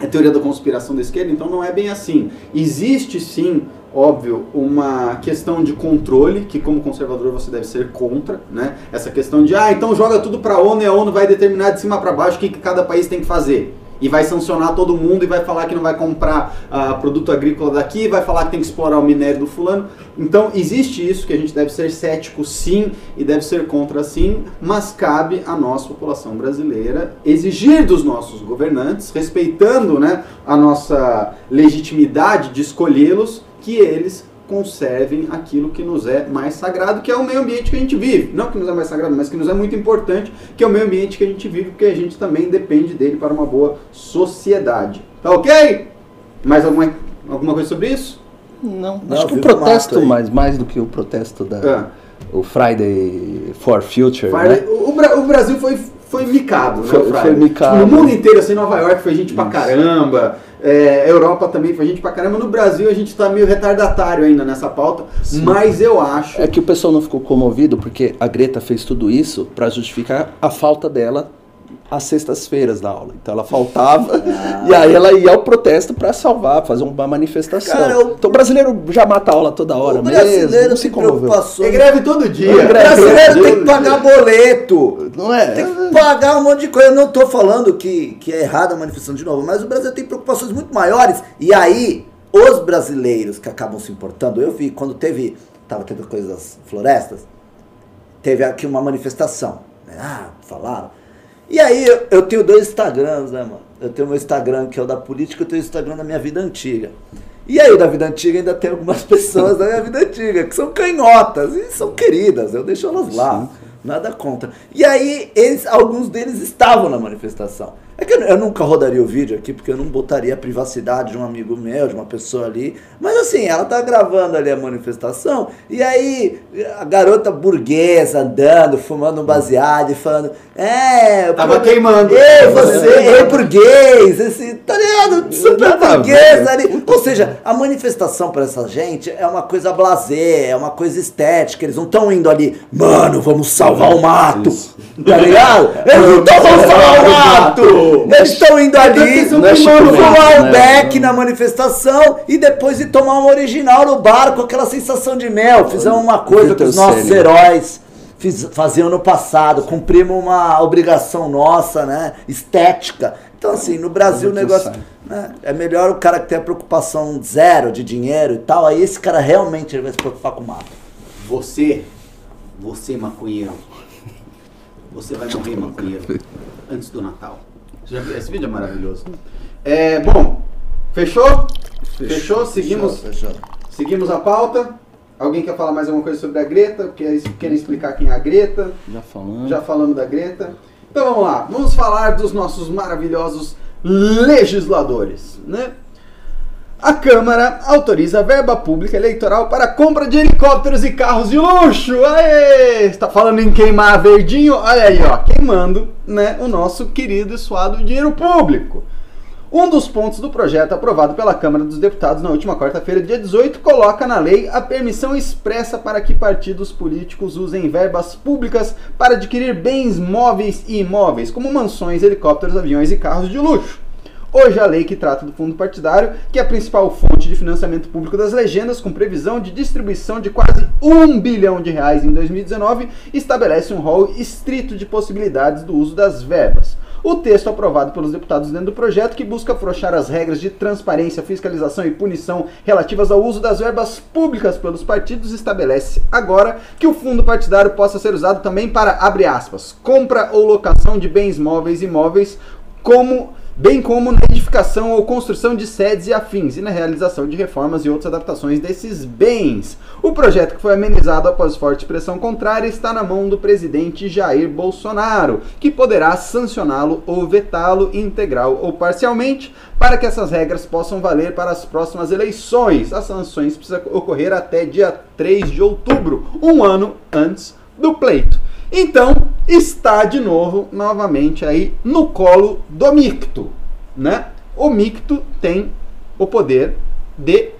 é teoria da conspiração da esquerda, então não é bem assim. Existe sim óbvio, uma questão de controle, que como conservador você deve ser contra, né? Essa questão de, ah, então joga tudo para a ONU e a ONU vai determinar de cima para baixo o que, que cada país tem que fazer. E vai sancionar todo mundo e vai falar que não vai comprar uh, produto agrícola daqui, vai falar que tem que explorar o minério do fulano. Então existe isso que a gente deve ser cético sim e deve ser contra sim, mas cabe à nossa população brasileira exigir dos nossos governantes, respeitando né, a nossa legitimidade de escolhê-los, que eles conservem aquilo que nos é mais sagrado, que é o meio ambiente que a gente vive. Não que nos é mais sagrado, mas que nos é muito importante, que é o meio ambiente que a gente vive, porque a gente também depende dele para uma boa sociedade. Tá ok? Mais alguma, alguma coisa sobre isso? Não, Não acho que o protesto, mais, mais do que o protesto da. É. O Friday for Future. Friday, né? o, o, Brasil foi, foi micado, né? Foi, foi micado. Tipo, no mundo inteiro, assim, Nova York foi gente pra caramba. É, Europa também foi gente pra caramba. No Brasil a gente tá meio retardatário ainda nessa pauta, Sim. mas eu acho. É que o pessoal não ficou comovido porque a Greta fez tudo isso para justificar a falta dela às sextas-feiras da aula. Então ela faltava ah. [LAUGHS] [LAUGHS] e aí ela ia ao protesto para salvar, fazer uma manifestação. Cara, eu... Então o brasileiro já mata a aula toda hora o brasileiro mesmo, não se comoveu. É greve todo dia. O brasileiro tem que pagar boleto. Não é? Tem que pagar um monte de coisa. Eu não estou falando que, que é errada a manifestação de novo, mas o Brasil tem preocupações muito maiores. E aí, os brasileiros que acabam se importando, eu vi quando teve, tava tendo coisas florestas, teve aqui uma manifestação. Ah, falaram e aí eu, eu tenho dois Instagrams, né, mano? Eu tenho meu Instagram que é o da política, eu tenho o Instagram da minha vida antiga. E aí, da vida antiga ainda tem algumas [LAUGHS] pessoas da minha vida antiga que são canhotas e são queridas, eu deixo elas lá, nada contra. E aí, eles, alguns deles estavam na manifestação. É que eu, eu, nunca rodaria o vídeo aqui, porque eu não botaria a privacidade de um amigo meu, de uma pessoa ali. Mas assim, ela tá gravando ali a manifestação, e aí a garota burguesa andando, fumando um baseado e falando, é. Tava queimando. Ei, você, ei, burguês, esse, tá ligado? Super burguês ali. Ou seja, a manifestação para essa gente é uma coisa blazer, é uma coisa estética. Eles não estão indo ali, mano, vamos salvar o mato. Isso. Tá ligado? [LAUGHS] Eles não estão vamos salvar o mato! Eles estão indo ali, mano, fumar um beck na manifestação e depois de tomar um original no bar com aquela sensação de mel. Fizemos uma coisa que os nossos heróis fiz, faziam no passado, cumprimos uma obrigação nossa, né? Estética. Então, assim, no Brasil o negócio. Né, é melhor o cara que tem a preocupação zero de dinheiro e tal, aí esse cara realmente ele vai se preocupar com o mato. Você, você maconheiro, você vai morrer maconheiro antes do Natal. Esse vídeo é maravilhoso. É, bom, fechou? Fechou? Seguimos, fechou, fechou. seguimos a pauta. Alguém quer falar mais alguma coisa sobre a Greta? Quer, querem explicar quem é a Greta? Já falamos. Já falamos da Greta. Então vamos lá, vamos falar dos nossos maravilhosos legisladores, né? A Câmara autoriza verba pública eleitoral para compra de helicópteros e carros de luxo. Aê! Está falando em queimar verdinho? Olha aí, ó, queimando, né, o nosso querido e suado dinheiro público. Um dos pontos do projeto aprovado pela Câmara dos Deputados na última quarta-feira, dia 18, coloca na lei a permissão expressa para que partidos políticos usem verbas públicas para adquirir bens móveis e imóveis, como mansões, helicópteros, aviões e carros de luxo. Hoje, a lei que trata do fundo partidário, que é a principal fonte de financiamento público das legendas, com previsão de distribuição de quase um bilhão de reais em 2019, estabelece um rol estrito de possibilidades do uso das verbas. O texto aprovado pelos deputados dentro do projeto, que busca afrouxar as regras de transparência, fiscalização e punição relativas ao uso das verbas públicas pelos partidos, estabelece agora que o fundo partidário possa ser usado também para, abre aspas, compra ou locação de bens móveis e imóveis, como bem como na edificação ou construção de sedes e afins e na realização de reformas e outras adaptações desses bens. O projeto que foi amenizado após forte pressão contrária está na mão do presidente Jair Bolsonaro, que poderá sancioná-lo ou vetá-lo integral ou parcialmente para que essas regras possam valer para as próximas eleições. As sanções precisam ocorrer até dia 3 de outubro, um ano antes do pleito. Então, está de novo, novamente aí no colo do micto, né? O micto tem o poder de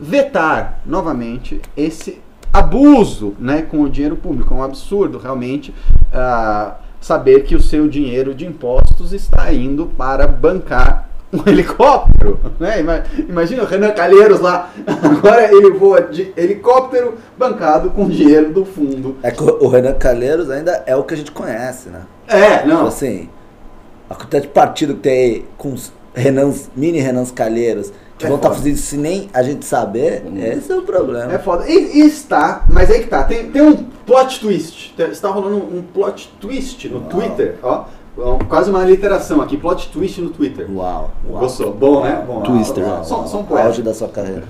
vetar novamente esse abuso, né, com o dinheiro público. É um absurdo, realmente, uh, saber que o seu dinheiro de impostos está indo para bancar um helicóptero, né? Imagina o Renan Calheiros lá, [LAUGHS] agora ele voa de helicóptero bancado com dinheiro do fundo. É que o Renan Calheiros ainda é o que a gente conhece, né? É, não. Tipo assim, a quantidade de partido que tem aí com os Renans, mini Renans Calheiros, que é vão estar tá fazendo isso sem nem a gente saber, hum. esse é o problema. É foda. E, e, está, mas aí que tá, tem, tem um plot twist, está rolando um, um plot twist no Uau. Twitter, ó Quase uma literação aqui, plot twist no Twitter. Uau. uau. Gostou? Bom, né? Bom, Twister. Uau, [LAUGHS] sou, sou um poeta. Auge da sua carreira.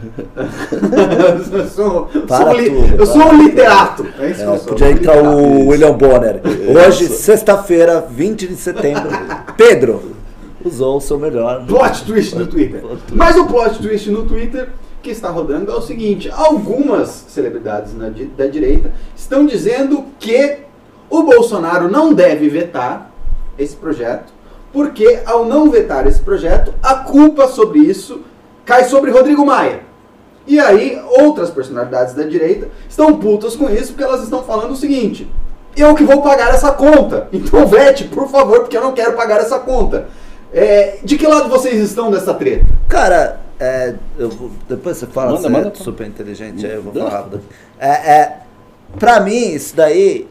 eu sou, Para sou, tudo, eu sou um literato. É isso é, Podia entrar o William Bonner. [LAUGHS] Hoje, sexta-feira, 20 de setembro. Pedro usou o seu melhor. Plot twist no Twitter. Mas o plot twist no Twitter que está rodando é o seguinte: algumas celebridades na, da direita estão dizendo que o Bolsonaro não deve vetar esse projeto, porque ao não vetar esse projeto, a culpa sobre isso cai sobre Rodrigo Maia. E aí, outras personalidades da direita estão putas com isso, porque elas estão falando o seguinte: eu que vou pagar essa conta. [LAUGHS] Então vete, por favor, porque eu não quero pagar essa conta. É, de que lado vocês estão dessa treta? Cara, é, eu, depois você fala, manda, manda, é super inteligente, aí eu vou falar rápido. É, é, pra mim, isso daí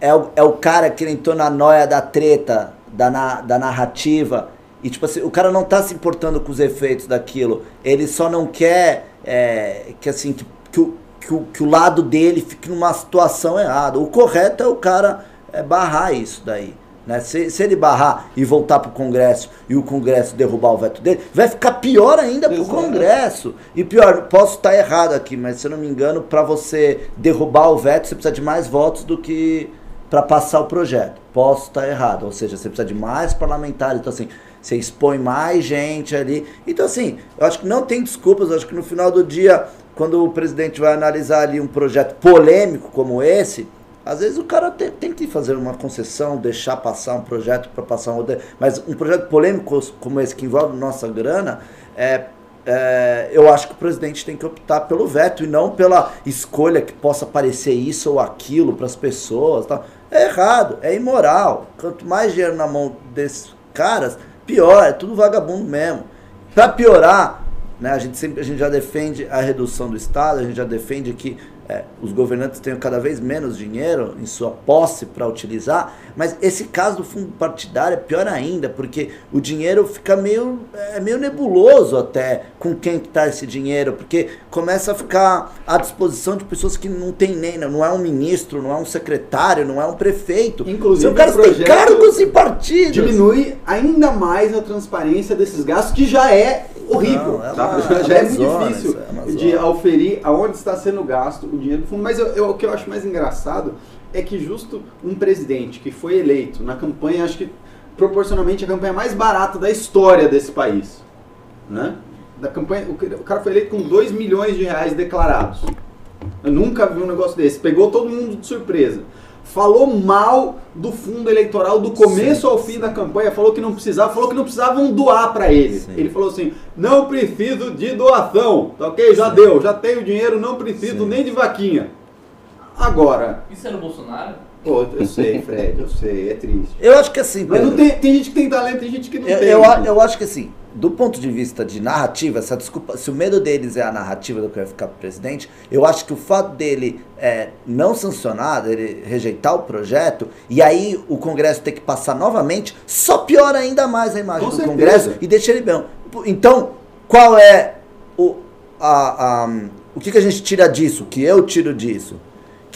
é o, é o cara que entrou na noia da treta, da, na, da narrativa. E, tipo assim, o cara não tá se importando com os efeitos daquilo. Ele só não quer é, que, assim, que, que, o, que, o, que o lado dele fique numa situação errada. O correto é o cara é, barrar isso daí. Né? Se, se, ele barrar e voltar para o Congresso e o Congresso derrubar o veto dele, vai ficar pior ainda para o Congresso. E pior, posso estar errado aqui, mas se eu não me engano, para você derrubar o veto, você precisa de mais votos do que para passar o projeto. Posso estar errado, ou seja, você precisa de mais parlamentares, então assim, você expõe mais gente ali. Então assim, eu acho que não tem desculpas, eu acho que no final do dia, quando o presidente vai analisar ali um projeto polêmico como esse, às vezes o cara tem, tem que fazer uma concessão, deixar passar um projeto para passar um outro. Mas um projeto polêmico como esse, que envolve nossa grana, é, é, eu acho que o presidente tem que optar pelo veto e não pela escolha que possa parecer isso ou aquilo para as pessoas. Tá? É errado, é imoral. Quanto mais dinheiro na mão desses caras, pior, é tudo vagabundo mesmo. Para piorar, né, a gente sempre a gente já defende a redução do Estado, a gente já defende que é, os governantes tenham cada vez menos dinheiro em sua posse para utilizar, mas esse caso do fundo partidário é pior ainda, porque o dinheiro fica meio, é, meio nebuloso até com quem está esse dinheiro, porque começa a ficar à disposição de pessoas que não tem nem, não é um ministro, não é um secretário, não é um prefeito. Inclusive, o cara tem cargos e partidos. Diminui ainda mais a transparência desses gastos, que já é horrível. Não, é tá? uma, já é, é muito difícil é de auferir aonde está sendo gasto o dinheiro do fundo. Mas eu, eu, o que eu acho mais engraçado é que justo um presidente que foi eleito na campanha, acho que proporcionalmente a campanha mais barata da história desse país, né? Da campanha, o cara foi eleito com 2 milhões de reais declarados. Eu nunca vi um negócio desse. Pegou todo mundo de surpresa. Falou mal do fundo eleitoral do começo ao fim da campanha, falou que não precisava, falou que não precisavam doar para ele. Sim. Ele falou assim: "Não preciso de doação". Tá OK? Já deu, já tenho dinheiro, não preciso Sim. nem de vaquinha. Agora, Isso era o Bolsonaro? Pô, eu sei, Fred, eu sei, é triste. Eu acho que assim, Mas não Pedro, tem, tem gente que tem talento, tem gente que não eu, tem. eu, eu acho que assim, do ponto de vista de narrativa, essa desculpa, se o medo deles é a narrativa do que vai ficar presidente, eu acho que o fato dele é, não sancionar, dele rejeitar o projeto, e aí o Congresso ter que passar novamente, só piora ainda mais a imagem Com do certeza. Congresso e deixa ele bem. Então, qual é o, a, a- o que, que a gente tira disso? O que eu tiro disso?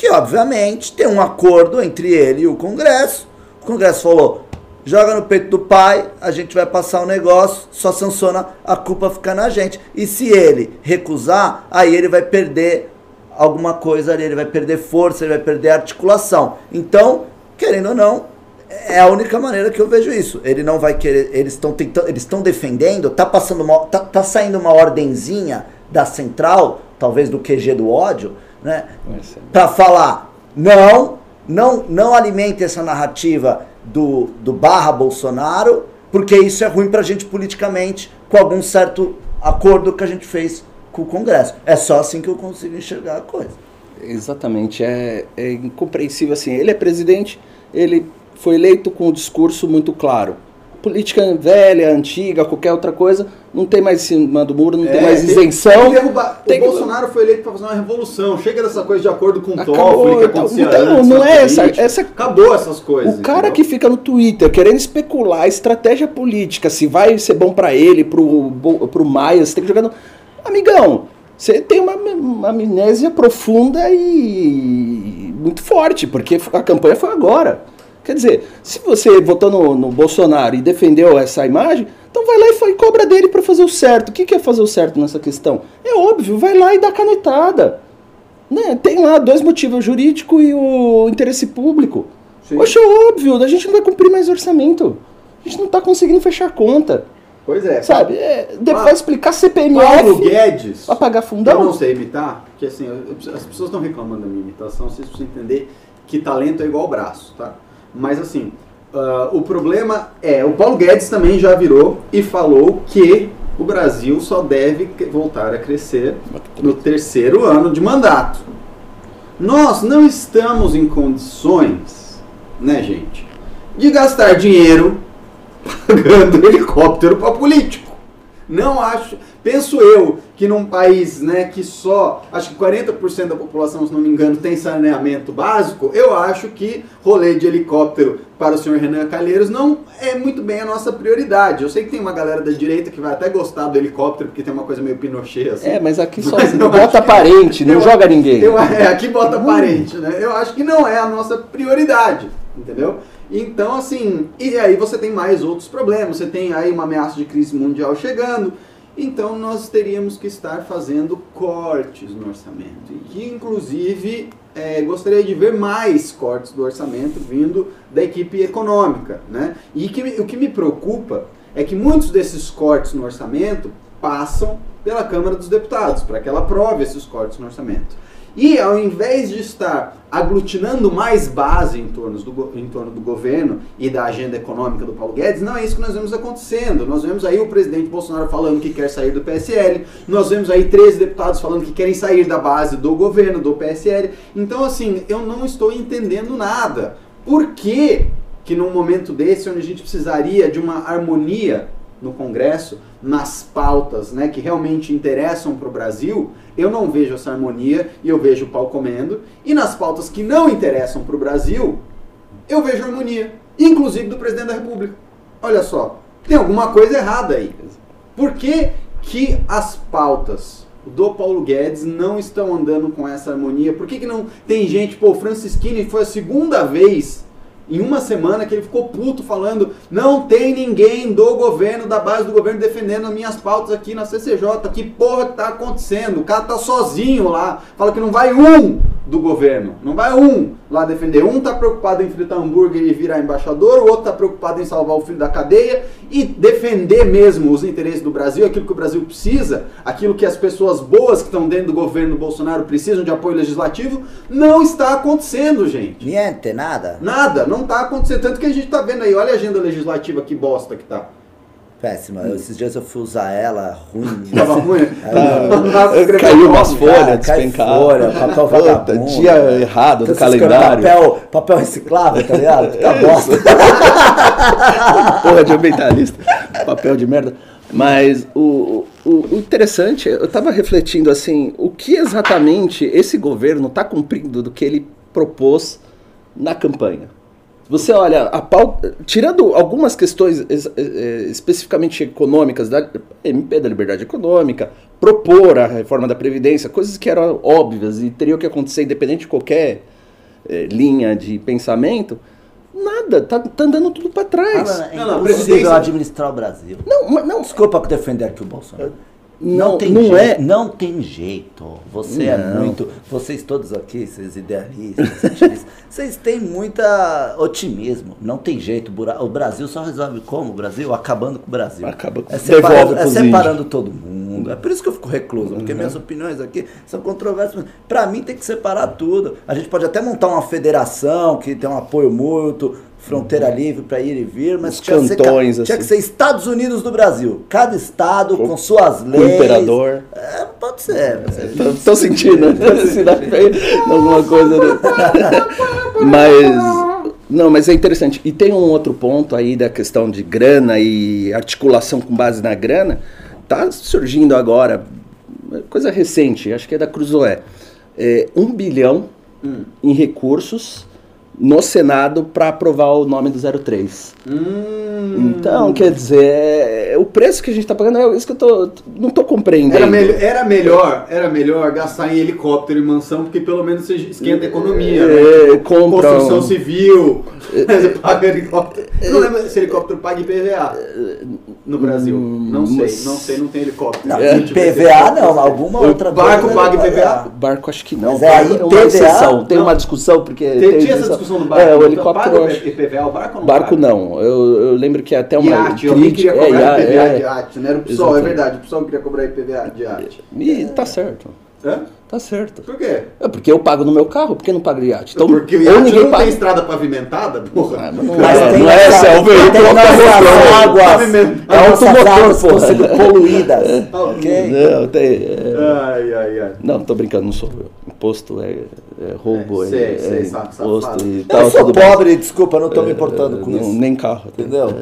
Que, obviamente, tem um acordo entre ele e o Congresso. O Congresso falou: joga no peito do pai, a gente vai passar o negócio, só sanciona, a culpa fica na gente. E se ele recusar, aí ele vai perder alguma coisa ali, ele vai perder força, ele vai perder articulação. Então, querendo ou não, é a única maneira que eu vejo isso. Ele não vai querer, eles estão tentando, eles estão defendendo, tá passando uma, tá, tá saindo uma ordenzinha da central, talvez do QG do ódio, né? Para falar não, não, não alimente essa narrativa do, do barra Bolsonaro, porque isso é ruim pra gente politicamente, com algum certo acordo que a gente fez com o Congresso. É só assim que eu consigo enxergar a coisa. Exatamente, é, é incompreensível assim. Ele é presidente, ele foi eleito com um discurso muito claro. Política velha, antiga, qualquer outra coisa, não tem mais cima do muro, não tem É, mais tem- isenção. tem tem o Bolsonaro foi eleito para fazer uma revolução. Chega dessa coisa de acordo com o Toffoli que então- acontecia então, antes. não na é essa- essa- Acabou essas coisas. O cara entendeu? que fica no Twitter querendo especular estratégia política, se vai ser bom pra ele, pro, Bo- pro Maia, você tem que jogar no... Amigão, você tem uma, uma amnésia profunda e muito forte, porque a campanha foi agora. Quer dizer, se você votou no, no Bolsonaro e defendeu essa imagem, então vai lá e, e cobra dele pra fazer o certo. O que, que é fazer o certo nessa questão? É óbvio, vai lá e dá canetada. Né? Tem lá dois motivos, o jurídico e o interesse público. Sim. Poxa, é óbvio, a gente não vai cumprir mais orçamento. A gente não tá conseguindo fechar conta. Pois é. Sabe? É, de- Ah, explicar Paulo CPMF Guedes. pra pagar Eu fundão? não sei imitar, porque assim, eu- eu- as pessoas estão reclamando da minha imitação, vocês precisam entender que talento é igual braço, tá? Mas assim, ah, o problema é, o Paulo Guedes também já virou e falou que o Brasil só deve voltar a crescer no terceiro ano de mandato. Nós não estamos em condições, né, gente, de gastar dinheiro [LAUGHS] pagando helicóptero para político. Não acho. Penso eu que num país né, que só, acho que 40% da população, se não me engano, tem saneamento básico, eu acho que rolê de helicóptero para o senhor Renan Calheiros não é muito bem a nossa prioridade. Eu sei que tem uma galera da direita que vai até gostar do helicóptero, porque tem uma coisa meio Pinochet assim. É, mas aqui só [LAUGHS] Mas bota parente, não eu- joga ninguém. Eu, é, aqui bota parente, né? Eu acho que não é a nossa prioridade, entendeu? Então, assim, e aí você tem mais outros problemas. Você tem aí uma ameaça de crise mundial chegando. Então, nós teríamos que estar fazendo cortes no orçamento. E inclusive, é, gostaria de ver mais cortes do orçamento vindo da equipe econômica, né? E que, o que me preocupa é que muitos desses cortes no orçamento passam pela Câmara dos Deputados, para que ela aprove esses cortes no orçamento. E ao invés de estar aglutinando mais base em torno, do, em torno do governo e da agenda econômica do Paulo Guedes, não é isso que nós vemos acontecendo. Nós vemos aí o presidente Bolsonaro falando que quer sair do PSL, nós vemos aí 13 deputados falando que querem sair da base do governo, do PSL. Então, assim, eu não estou entendendo nada. Por que, que num momento desse, onde a gente precisaria de uma harmonia no Congresso, nas pautas né, que realmente interessam para o Brasil, eu não vejo essa harmonia e eu vejo o pau comendo. E nas pautas que não interessam para o Brasil, eu vejo harmonia, inclusive do presidente da República. Olha só, tem alguma coisa errada aí. Por que, que as pautas do Paulo Guedes não estão andando com essa harmonia? Por que, que não tem gente, pô, o Francisquini foi a segunda vez em uma semana que ele ficou puto falando não tem ninguém do governo, da base do governo defendendo as minhas pautas aqui na CCJ. Que porra que tá acontecendo? O cara tá sozinho lá. Fala que não vai um do governo. Não vai um lá defender. Um tá preocupado em fritar hambúrguer e virar embaixador, o outro tá preocupado em salvar o filho da cadeia e defender mesmo os interesses do Brasil, aquilo que o Brasil precisa, aquilo que as pessoas boas que estão dentro do governo Bolsonaro precisam de apoio legislativo, não está acontecendo, gente. Niente, nada. Nada, não tá acontecendo. Tanto que a gente tá vendo aí, olha a agenda legislativa que bosta que tá. Péssima. Eu, esses dias eu fui usar ela, ruim. [LAUGHS] Tava ruim. É, escrevendo Caiu umas folhas, cai despencaram. folha, papel vagabundo. dia errado do calendário. Papel, papel reciclável, tá ligado? [LAUGHS] Fica bosta. [LAUGHS] Porra de ambientalista. Papel de merda. Mas o, o, o interessante, eu tava refletindo assim, o que exatamente esse governo está cumprindo do que ele propôs na campanha. Você olha, a pauta, tirando algumas questões es- eh, especificamente econômicas da MP da Liberdade Econômica, propor a reforma da Previdência, coisas que eram óbvias e teriam que acontecer independente de qualquer eh, linha de pensamento, nada, tá, tá andando tudo para trás. É Não, não, impossível presidência- administrar o Brasil. Não, mas não, Desculpa defender aqui o Bolsonaro. Não, tem não jeito, é- Não tem jeito. Você é Não. muito. Vocês todos aqui, esses idealistas, [LAUGHS] vocês têm muita otimismo. Não tem jeito. O Brasil só resolve como? O Brasil? Acabando com o Brasil. Acaba com- é separando, é separando todo mundo. É por isso que eu fico recluso, Uhum. porque minhas opiniões aqui são controversas. Pra mim tem que separar tudo. A gente pode até montar uma federação que tem um apoio mútuo, fronteira livre para ir e vir, mas Os tinha, que ser, cantões, tinha que assim. ser Estados Unidos do Brasil. Cada estado com, Com- suas com o leis. imperador. É, pode ser. Tô, tô sentindo, né? Cidade feia, alguma coisa. né? Mas. Não, mas é interessante. E tem um outro ponto aí da questão de grana e articulação com base na grana. Tá surgindo agora, coisa recente, acho que é da Cruzoé. É, um bilhão em recursos no Senado para aprovar o nome do 03. Hum. Então, quer dizer, é- o preço que a gente tá pagando é isso que eu tô, não tô compreendendo. Era, mel- era melhor, era melhor gastar em helicóptero e mansão, porque pelo menos você esquenta a economia, É, né? compra Construção um- civil, você [LAUGHS] paga helicóptero. Eu não lembro se helicóptero paga IPVA no Brasil. Não sei, mas- não sei, não tem helicóptero. Não, É. Se tivesse PVA helicóptero, não, alguma O outra barco paga né? IPVA? Barco acho que não. Mas é aí, uma PVA? exceção, tem uma discussão porque Tem, tem tinha essa discussão no barco. É, o então helicóptero paga eu o acho- IPVA, o barco não Barco paga. não. Eu, eu lembro que até uma Iate, alguém queria crítica- cobrar é, IPVA é, de iate, né? Era o pessoal, é verdade, o pessoal queria cobrar IPVA de iate. E tá certo. Hã? Tá certo. Por quê? É porque eu pago no meu carro, por que não pago de iate? Então, Porque o ou iate ninguém não paga. tem estrada pavimentada, porra. Ah, mas não Mas é, tem não é é o veículo águas, nossas Automotor, porra. sendo poluídas, [LAUGHS] Ah, ok? Não, tem, é- Ai, ai, ai. não, tô brincando, não sou eu. Imposto é, é roubo, É, é, sei, é sei, safado. e Eu tal. sou tudo bem. pobre, desculpa, não tô me importando com Não, isso. Nem carro. Entendeu?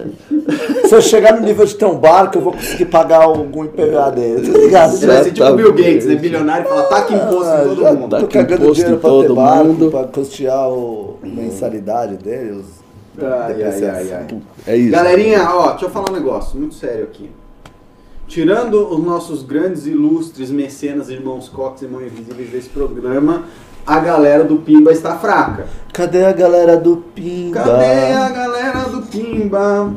Se eu chegar no nível de ter um barco, eu vou conseguir pagar algum IPVA dele. Tá [LAUGHS] ligado? Você vai ser tipo o Bill. Gates, né? Bilionário e fala, taca imposto em todo já mundo. tô Taca cagando imposto dinheiro pra ter todo barco, mundo. pra custear o a mensalidade dele. Os... Ai, ai, ai, ai. É isso. Galerinha, ó, deixa eu falar um negócio muito sério aqui. Tirando os nossos grandes, ilustres mecenas, irmãos Cox e irmãos invisíveis desse programa, a galera do Pimba está fraca. Cadê a galera do Pimba? Cadê a galera do Pimba?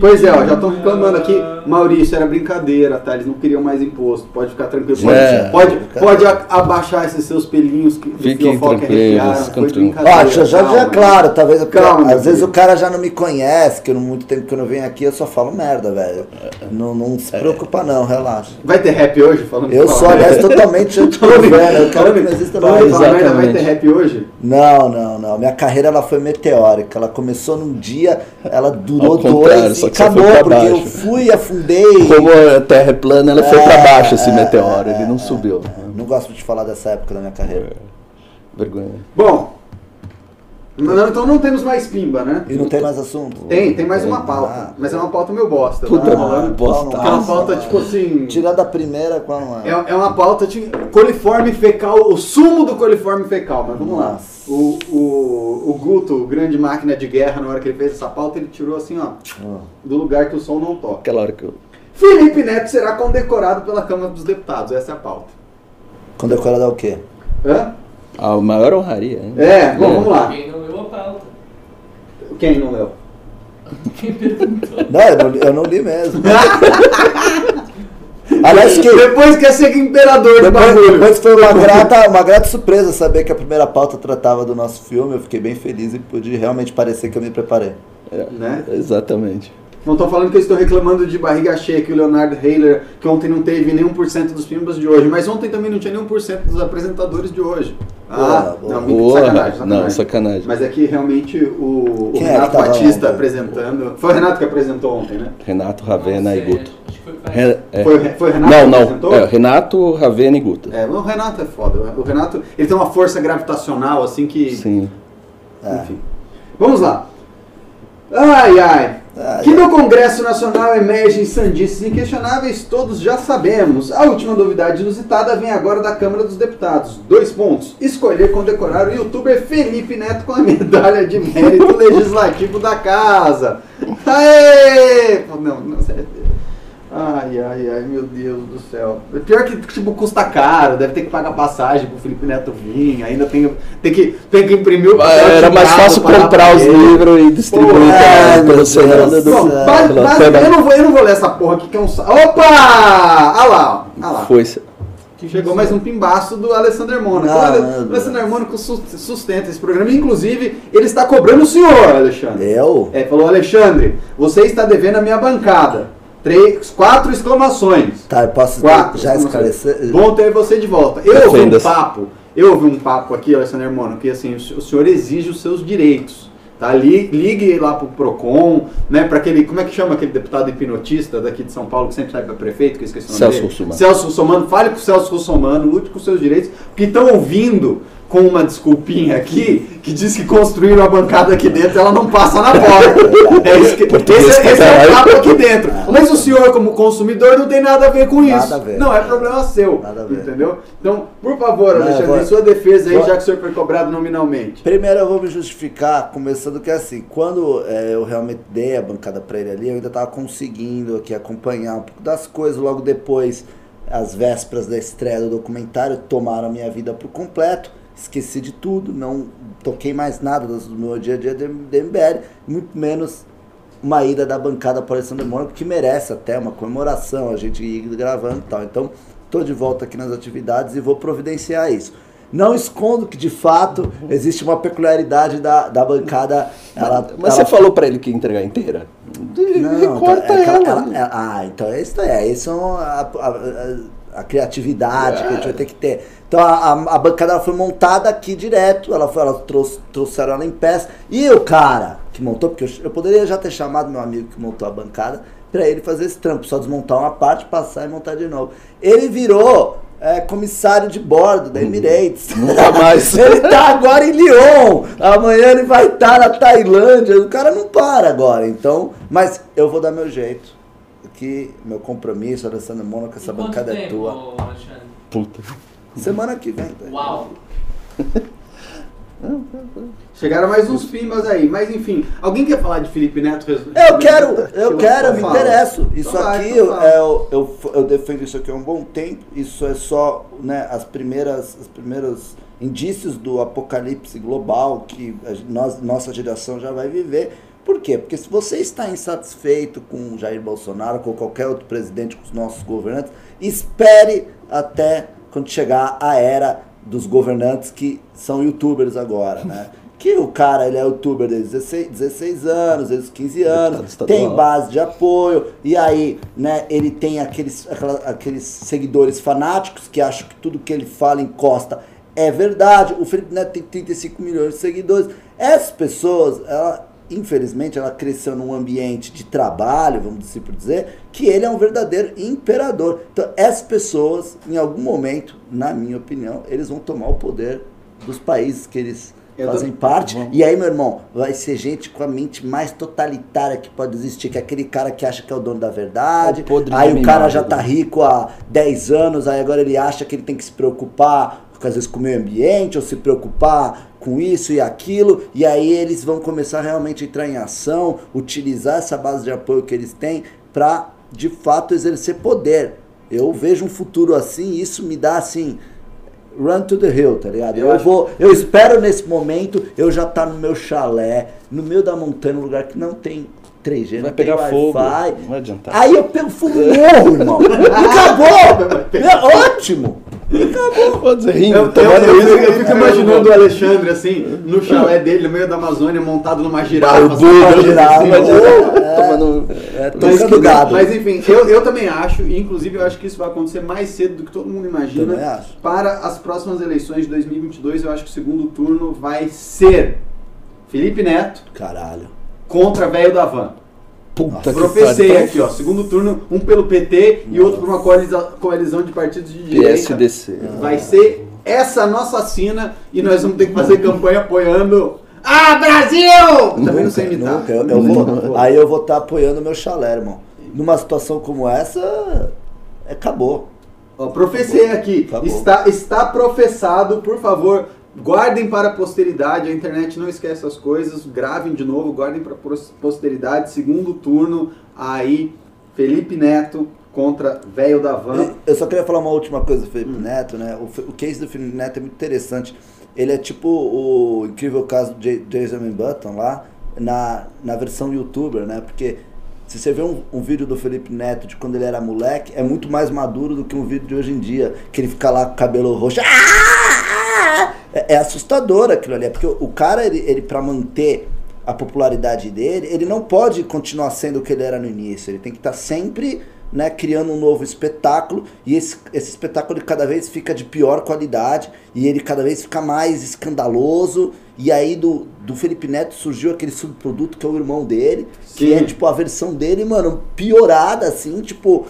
Pois é, ó, já estão reclamando aqui. Maurício, era brincadeira, tá? Eles não queriam mais imposto. Pode ficar tranquilo. Pode, É. pode, pode abaixar esses seus pelinhos que Fiquem fiofoca tranquilos. Ó, já, já, já é calma. claro, talvez eu, Calma, às vezes querido. o cara já não me conhece, que eu não muito tempo que eu não venho aqui, eu só falo merda, velho. Não, não se preocupa não, relaxa. Vai ter rap hoje? Falando Eu sou, aliás, totalmente [LAUGHS] anti-governo, eu quero que não exista mais. vai ter Exatamente. rap hoje? Não, não, não. Minha carreira ela foi meteórica. Ela começou num dia, ela durou dois só que você foi acabou, pra porque eu baixo. fui, afundei. Como a Terra é plana, ela foi pra É, baixo esse é, meteoro, é, ele não é, subiu. é. Não gosto de falar dessa época da minha carreira. Vergonha. Bom, não, então não temos mais Pimba, né? E não tem mais assunto? Tem, tem mais uma Ah. pauta. Mas é uma pauta meio bosta. Puta, tá rolando? bosta. Que é uma pauta, tipo assim... Tirando a primeira, qual não é? É, é uma pauta de coliforme fecal, o sumo do coliforme fecal, mas vamos lá. O, o, o Guto, o grande máquina de guerra, na hora que ele fez essa pauta, ele tirou assim, ó, Ah. do lugar que o som não toca. Aquela hora que eu. Felipe Neto será condecorado pela Câmara dos Deputados, essa é a pauta. Condecorada ao quê? Hã? A maior honraria, hein? É, bom, vamos lá. Quem não leu a pauta? Quem não leu? Quem perguntou? Não, eu não, li- eu não li mesmo. [LAUGHS] Parece que- Depois quer ser imperador do Depois, depois foi uma grata, uma grata surpresa saber que a primeira pauta tratava do nosso filme. Eu fiquei bem feliz e pude realmente parecer que eu me preparei. É, Né? Exatamente. Não estão falando que eu estou reclamando de barriga cheia, que o Leonardo Hayler, que ontem não teve nenhum por cento dos filmes de hoje, mas ontem também não tinha nenhum por cento dos apresentadores de hoje. Ah, Boa, não, Boa. sacanagem, sacanagem. Não, sacanagem. Mas é que realmente o, o é Renato que tava Batista ontem? apresentando. Foi o Renato que apresentou ontem, né? Renato, Ravena e Guto. acho que foi- Re- é. Foi, foi o Renato Não, que não. apresentou? É, Renato, Ravena e Guto. É, o Renato é foda. O Renato, ele tem uma força gravitacional, assim, que... Sim. Enfim. Vamos lá. Ai, ai. Ai, Que no Congresso Nacional emergem sandices inquestionáveis, todos já sabemos. A última novidade inusitada vem agora da Câmara dos Deputados. Dois pontos. Escolher condecorar o youtuber Felipe Neto com a medalha de mérito legislativo da casa. Aê! Não, não, sério. Ai, ai, ai, meu Deus do céu. Pior que, tipo, custa caro, deve ter que pagar passagem pro Felipe Neto vir, ainda tem, tem, que, tem que imprimir o Ah, Era mais fácil pra comprar pra os livros e distribuir meu pelo Senado do Bom, eu, não vou, eu não vou ler essa porra aqui que é um. Opa! Ah lá. Ah lá. Foi. Chegou mais um pimbaço do Alessandro Mônaco. Ah, o Alessandro Mônaco sus- sustenta esse programa. Inclusive, ele está cobrando o senhor, Alexandre. Eu? É, falou, Alexandre, você está devendo a minha bancada. Três, quatro exclamações. Tá, eu posso Quatro. já esclarecer? Bom ter você de volta. Eu ouvi um papo, eu ouvi um papo aqui, Alessandro Hermano, que assim, o se- o senhor exige os seus direitos. Tá? Li- Ligue lá pro PROCON, né? Para aquele. Como é que chama aquele deputado hipnotista daqui de São Paulo que sempre sai para prefeito, que eu esqueci o nome Celso dele? Russomano. Celso Russomano, fale com o Celso Russomano, lute com os seus direitos, porque estão ouvindo com uma desculpinha aqui que diz que construíram a bancada aqui dentro ela não passa na porta. É isso que, esse, esse é o caralho. papo aqui dentro. Mas o senhor, como consumidor, não tem nada a ver com Nada isso. a ver. Não, é problema seu. Nada a ver. Entendeu? Então, por favor, Não, Alexandre, vou- em sua defesa aí, vou- já que o senhor foi cobrado nominalmente. Primeiro eu vou me justificar, começando que assim, quando é, eu realmente dei a bancada pra ele ali, eu ainda tava conseguindo aqui acompanhar um pouco das coisas, logo depois, as vésperas da estreia do documentário, tomaram a minha vida por completo, esqueci de tudo, não toquei mais nada do meu dia a dia do MBL, muito menos uma ida da bancada para o Alessandro Mônaco, que merece até uma comemoração, a gente ir gravando e tal. Então, estou de volta aqui nas atividades e vou providenciar isso. Não escondo que, de fato, existe uma peculiaridade da, da bancada. Ela, Mas ela- você falou pra ele que ia entregar inteira? Não, Recorta tá- é ela. ela- ela- Ah, então isso é, isso é a, a- a- a criatividade que a gente vai ter que ter. Então a, a- a bancada foi montada aqui direto, ela, foi, ela trouxe, trouxeram ela em pés. E o cara que montou, porque eu, eu poderia já ter chamado meu amigo que montou a bancada para ele fazer esse trampo, só desmontar uma parte, passar e montar de novo. Ele virou é, comissário de bordo da Emirates. Nunca mais. [LAUGHS] ele tá agora em Lyon. Amanhã ele vai estar na Tailândia. O cara não para agora. Então, mas eu vou dar meu jeito. Que meu compromisso, Alessandro Mônaco, essa E bancada é tempo, tua. Alexandre? Puta. Semana que vem. [LAUGHS] tá? Uau! Chegaram mais uns pimbas aí, mas enfim. Alguém quer falar de Felipe Neto? Eu quero, eu quero, eu me Fala. interesso. Isso Então vai, aqui, então é, eu, eu, eu defendo isso aqui há um bom tempo. Isso é só né, as primeiras, os primeiros indícios do apocalipse global que nós, nossa geração já vai viver. Por quê? Porque se você está insatisfeito com o Jair Bolsonaro, com qualquer outro presidente, com os nossos governantes, espere até quando chegar a era dos governantes que são youtubers agora, né? [LAUGHS] Que o cara, ele é youtuber desde 16, 16 anos, desde 15 anos, tem base de apoio, e aí, né, ele tem aqueles, aquela- aqueles seguidores fanáticos que acham que tudo que ele fala encosta é verdade. O Felipe Neto tem 35 milhões de seguidores. Essas pessoas, ela, infelizmente, ela cresceu num ambiente de trabalho, vamos assim por dizer, que ele é um verdadeiro imperador. Então, essas pessoas, em algum momento, na minha opinião, eles vão tomar o poder dos países que eles Eu fazem tô- parte. Vamos. E aí, meu irmão, vai ser gente com a mente mais totalitária que pode existir, que é aquele cara que acha que é o dono da verdade. É aí o cara já tá rico há 10 anos, aí agora ele acha que ele tem que se preocupar, às vezes, com o meio ambiente, ou se preocupar com isso e aquilo, e aí eles vão começar realmente a entrar em ação, utilizar essa base de apoio que eles têm para, de fato, exercer poder. Eu vejo um futuro assim, e isso me dá assim, run to the hill, tá ligado? Eu Eu, vou, eu espero nesse momento eu já tá no meu chalé, no meio da montanha, num lugar que não tem 3G, Vai não tem pegar fogo. Wi-Fi. Não vai adiantar. Aí eu pego fogo e morro, irmão. Acabou! Pode ser rindo, Eu, eu, eu, uísque. eu fico imaginando o Alexandre assim, no chalé dele, no meio da Amazônia, montado numa girafa. Barbudo, assim, girafa, assim, ó. Tomando... É, Mas, tocando gado. mas enfim, eu, eu também acho, e inclusive eu acho que isso vai acontecer mais cedo do que todo mundo imagina. Para as próximas eleições de 2022, eu acho que o segundo turno vai ser Felipe Neto Caralho. contra velho da Van. Puta que Profecei pariu. aqui, ó. Segundo turno, um pelo PT e outro por uma coalizão de partidos de direita. PSDC. Vai ser essa nossa sina e nós vamos ter que fazer campanha apoiando. Ah, Brasil! Também não sei imitar. nunca. Eu, eu vou, aí eu vou estar apoiando meu chalé, irmão. Numa situação como essa, é, acabou. Ó, profecei aqui. Tá bom. está, está professado, por favor. Guardem para a posteridade, a internet não esquece as coisas. Gravem de novo, guardem para a posteridade. Segundo turno, aí Felipe Neto contra Velho da Van. Eu só queria falar uma última coisa do Felipe Hum. Neto, né? O, o case do Felipe Neto é muito interessante. Ele é tipo o incrível caso de Jason Button lá, na, na versão youtuber, né? Porque se você vê um, um vídeo do Felipe Neto de quando ele era moleque, é muito mais maduro do que um vídeo de hoje em dia. Que ele fica lá com o cabelo roxo. Ah! É, é assustador aquilo ali. É porque o, o cara, ele, ele para manter a popularidade dele, ele não pode continuar sendo o que ele era no início. Ele tem que estar sempre né, criando um novo espetáculo e esse, esse espetáculo ele cada vez fica de pior qualidade e ele cada vez fica mais escandaloso. E aí do, do Felipe Neto surgiu aquele subproduto que é o irmão dele, que Sim. é tipo a versão dele, mano, piorada assim, tipo.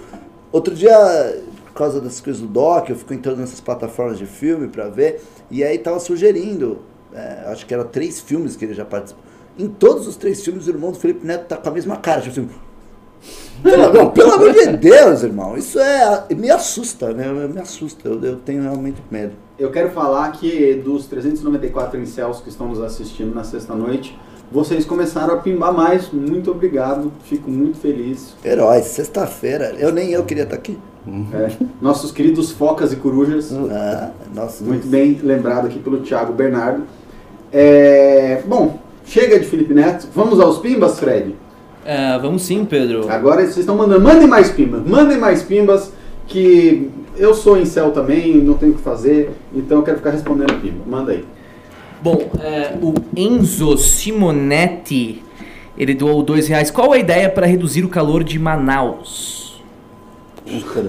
Outro dia, por causa das coisas do Doc, eu fico entrando nessas plataformas de filme pra ver, e aí tava sugerindo, é, acho que eram três filmes que ele já participou. Em todos os três filmes, o irmão do Felipe Neto tá com a mesma cara, tipo assim. Pelo, não, pelo amor de Deus, irmão, isso é. Me assusta, né? Me assusta, eu, eu tenho realmente medo. Eu quero falar que dos 394 incels que estão nos assistindo na sexta-noite, vocês começaram a pimbar mais. Muito obrigado, fico muito feliz. Heróis, sexta-feira, eu nem eu queria estar aqui. É, nossos queridos focas e corujas, Ah, nossa, muito bem lembrado aqui pelo Thiago Bernardo. É, bom, chega de Felipe Neto, vamos aos pimbas, Fred? É, vamos sim, Pedro. Agora vocês estão mandando, mandem mais pimbas, mandem mais pimbas, que eu sou incel também, não tenho o que fazer, então eu quero ficar respondendo pimba. Manda aí. Bom, é, o Enzo Simonetti, ele doou dois reais. Qual a ideia para reduzir o calor de Manaus?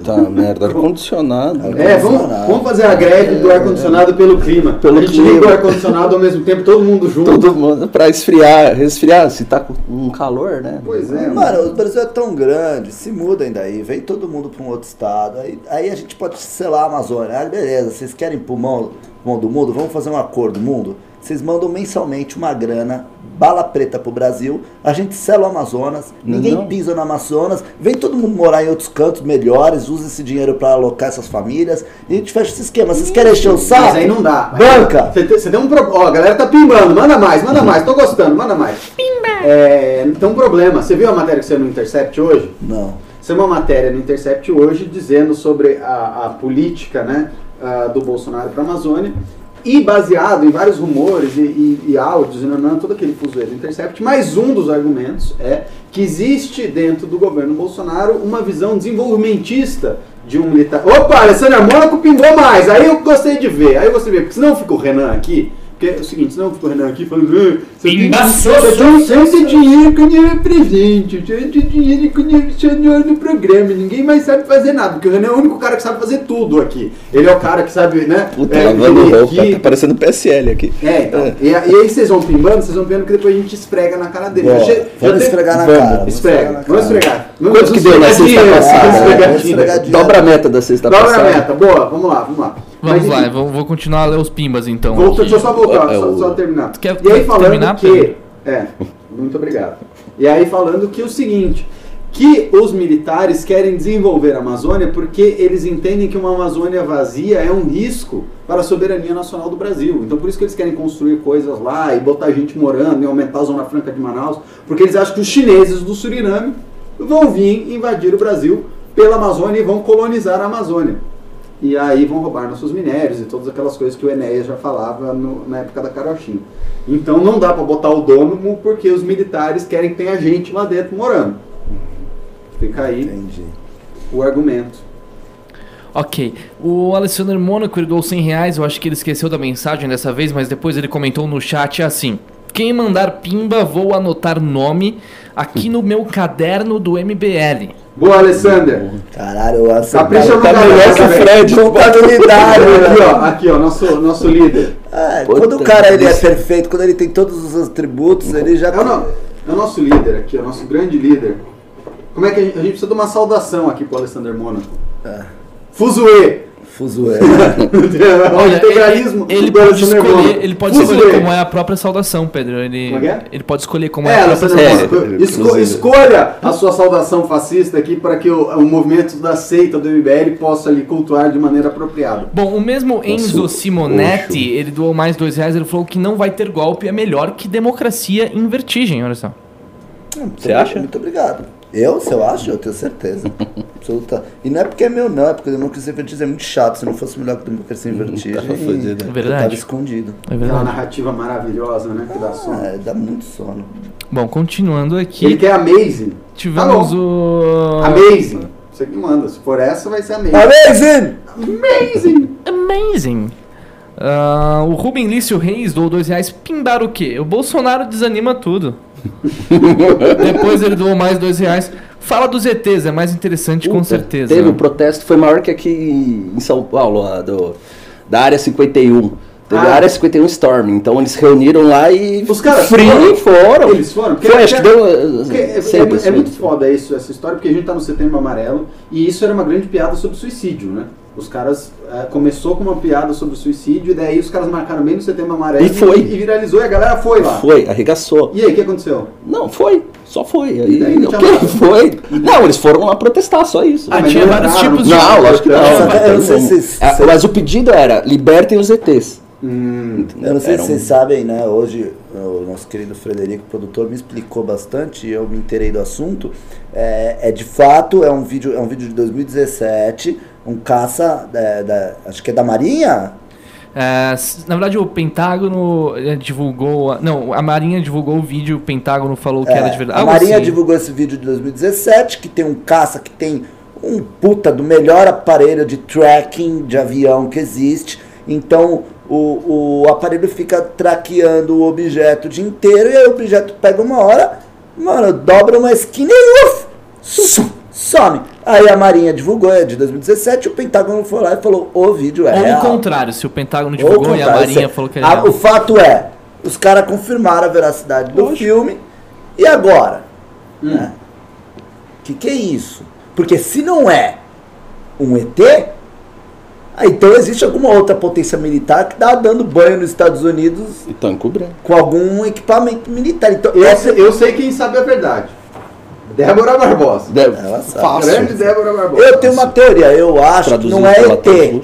Tá, merda. Ar-condicionado. É, vamos, vamos fazer a greve do ar-condicionado pelo clima. Pelo a gente clima. liga o ar-condicionado ao mesmo tempo, todo mundo junto. Todo mundo pra esfriar, resfriar, se tá com um calor, né? Pois é, Mano, o Brasil é tão grande, se muda ainda aí, vem todo mundo pra um outro estado, aí, aí a gente pode selar a Amazônia. Ah, beleza, vocês querem pulmão, pulmão do mundo? Vamos fazer um acordo, mundo? Vocês mandam mensalmente uma grana, bala preta pro Brasil, a gente sela o Amazonas, ninguém Não. pisa no Amazonas, vem todo mundo morar em outros cantos melhores, usa esse dinheiro pra alocar essas famílias, e a gente fecha esse esquema. Vocês querem encher o saco? Mas aí não dá. Banca! Você tem, você um problema. Ó, a galera tá pimbando. Manda mais, manda mais. Tô gostando, manda mais. Pimba! É, tem um problema. Você viu a matéria que saiu no Intercept hoje? Não. Saiu uma matéria no Intercept hoje dizendo sobre a, a política né, ah, do Bolsonaro para a Amazônia. E baseado em vários rumores e, e, e áudios e nanã, todo aquele do Intercept, mas um dos argumentos é que existe dentro do governo Bolsonaro uma visão desenvolvimentista de um militar. Opa, Alessandra Mônaco pingou mais, aí eu gostei de ver, aí de ver, porque senão fica o Renan aqui, porque é o seguinte, senão fica o Renan aqui falando, "Ah, você tem- sempre dinheiro quando eu é presente, você tem dinheiro quando eu senhor no programa, ninguém mais sabe fazer nada, porque o Renan é o único cara que sabe fazer tudo aqui. Ele é o cara que sabe, né? Puta, é, lavando aqui- tá parecendo PSL aqui. é, então. E, e aí vocês vão pimbando, vocês vão vendo que depois a gente esfrega na cara dele. Boa, Já- já vamos tem- esfregar na Vamos, cara. vamos Esfrega, vamos esfregar. Quanto que deu na sexta passada? vamos Vamos. Dobra a meta da sexta Dobra a passada. meta, boa, vamos lá, vamos lá. Vamos Mas, lá, enfim, vou, vou continuar a ler os pimbas então. Vou, aqui. deixa eu só voltar, É só, o- só terminar. Tu quer- e aí falando terminar, que. Pedro? É, muito obrigado. E aí falando que o seguinte. Que os militares querem desenvolver a Amazônia porque eles entendem que uma Amazônia vazia é um risco para a soberania nacional do Brasil. Então por isso que eles querem construir coisas lá e botar gente morando e aumentar a Zona Franca de Manaus, porque eles acham que os chineses do Suriname vão vir invadir o Brasil pela Amazônia e vão colonizar a Amazônia. E aí vão roubar nossos minérios e todas aquelas coisas que o Enéas já falava no- na época da carochinha. Então não dá para botar o dono porque os militares querem que tenha gente lá dentro morando. Fica aí Entendi. o argumento. Ok. O Alessandro Mônaco doou 100 reais. Eu acho que ele esqueceu da mensagem dessa vez, mas depois ele comentou no chat assim: Quem mandar pimba, vou anotar nome aqui no meu caderno do MBL. Boa, Alessander. Caralho, eu acho Capricha no Tá melhor que o velho. Fred. Contabilidade, Aqui, né? ó, aqui, ó, nosso, nosso líder. Puta quando o cara ele é perfeito, quando ele tem todos os atributos, ele já É o, é o nosso líder aqui, é o nosso grande líder. Como é que a gente, a gente precisa de uma saudação aqui pro Alessander Mônaco? É. Fuzue! Fuzué. [LAUGHS] Olha, integralismo ele, ele pode escolher, ele pode Fuzue. escolher como é a própria saudação, Pedro. Ele, Como é que é? ele pode escolher como é, É, a própria saudação. É, esco- escolha a sua saudação fascista aqui para que o, o movimento da seita do MBL possa lhe cultuar de maneira apropriada. Bom, o mesmo Enzo Nossa, Simonetti, ele doou mais dois reais, ele falou que não vai ter golpe, é melhor que democracia em vertigem, olha só. Você acha? Muito obrigado. Eu, se eu acho, eu tenho certeza. [LAUGHS] Absoluta. E não é porque é meu, não, é porque democracia em vertigem é muito chato. Se não fosse melhor que democracia em vertigem, [LAUGHS] tava fodido. eu Verdade. tava escondido. É Aquela verdade. narrativa maravilhosa, né? Que dá sono. É, dá muito sono. Bom, continuando Ele aqui, quer amazing. tivemos Tá o... Amazing. Você que manda. Se for essa, vai ser amazing. Amazing! Amazing! Amazing. Ah, o Rubem Lício Reis doou dois reais. Pimbar o quê? O Bolsonaro desanima tudo. [LAUGHS] Depois ele doou mais dois reais. Fala dos ETs, é mais interessante com Puta, certeza. Teve um protesto, foi maior que aqui em São Paulo, lá do, da área 51. Teve Ah. a área 51 Storm, então eles reuniram lá e. Os caras Free foram? foram. Eles foram? Porque- Foi, acho que deu. Porque é, é- sempre, é muito sempre. foda isso, essa história, porque a gente tá no setembro amarelo e isso era uma grande piada sobre suicídio, né? Os caras eh, começou com uma piada sobre suicídio e daí os caras marcaram bem no setembro amarelo E foi. e, viralizou e a galera foi lá. Foi, arregaçou. E aí, o que aconteceu? Não, foi. Só foi. Aí, [LAUGHS] E daí não foi. Não, eles foram lá protestar, só isso. Ah, mas tinha não vários tipos de... Não, lógico que não. Mas o pedido era, libertem os ETs. Hum, Eu não sei se um- vocês sabem, né? Hoje o nosso querido Frederico, produtor, me explicou bastante e eu me inteirei do assunto. É, é de fato, é um vídeo, é um vídeo de 2017, um caça é, da, acho que é da Marinha? É, na verdade, o Pentágono eh, divulgou. Não, a Marinha divulgou o vídeo, o Pentágono falou que É, era de verdade. A Marinha assim. divulgou esse vídeo de 2017, que tem um caça que tem um puta do melhor aparelho de tracking de avião que existe. Então o, o aparelho fica traqueando o objeto o dia inteiro e aí o objeto pega uma hora, mano, dobra uma esquina e uf, some. Aí a Marinha divulgou, é de 2017, o Pentágono foi lá e falou: o vídeo é Ou real. o contrário, se o Pentágono Ou divulgou e a Marinha falou que era a- real. O fato é, os caras confirmaram a veracidade do filme. E agora? Né? Que que é isso? Porque se não é um ET, ah, então existe alguma outra potência militar que está dando banho nos Estados Unidos E cobrando. com algum equipamento militar. Então, eu, essa sei, eu sei quem sabe a verdade. Débora Barbosa. Ela sabe. Grande Débora Barbosa. Eu tenho uma teoria, eu acho que Traduzindo não é ET.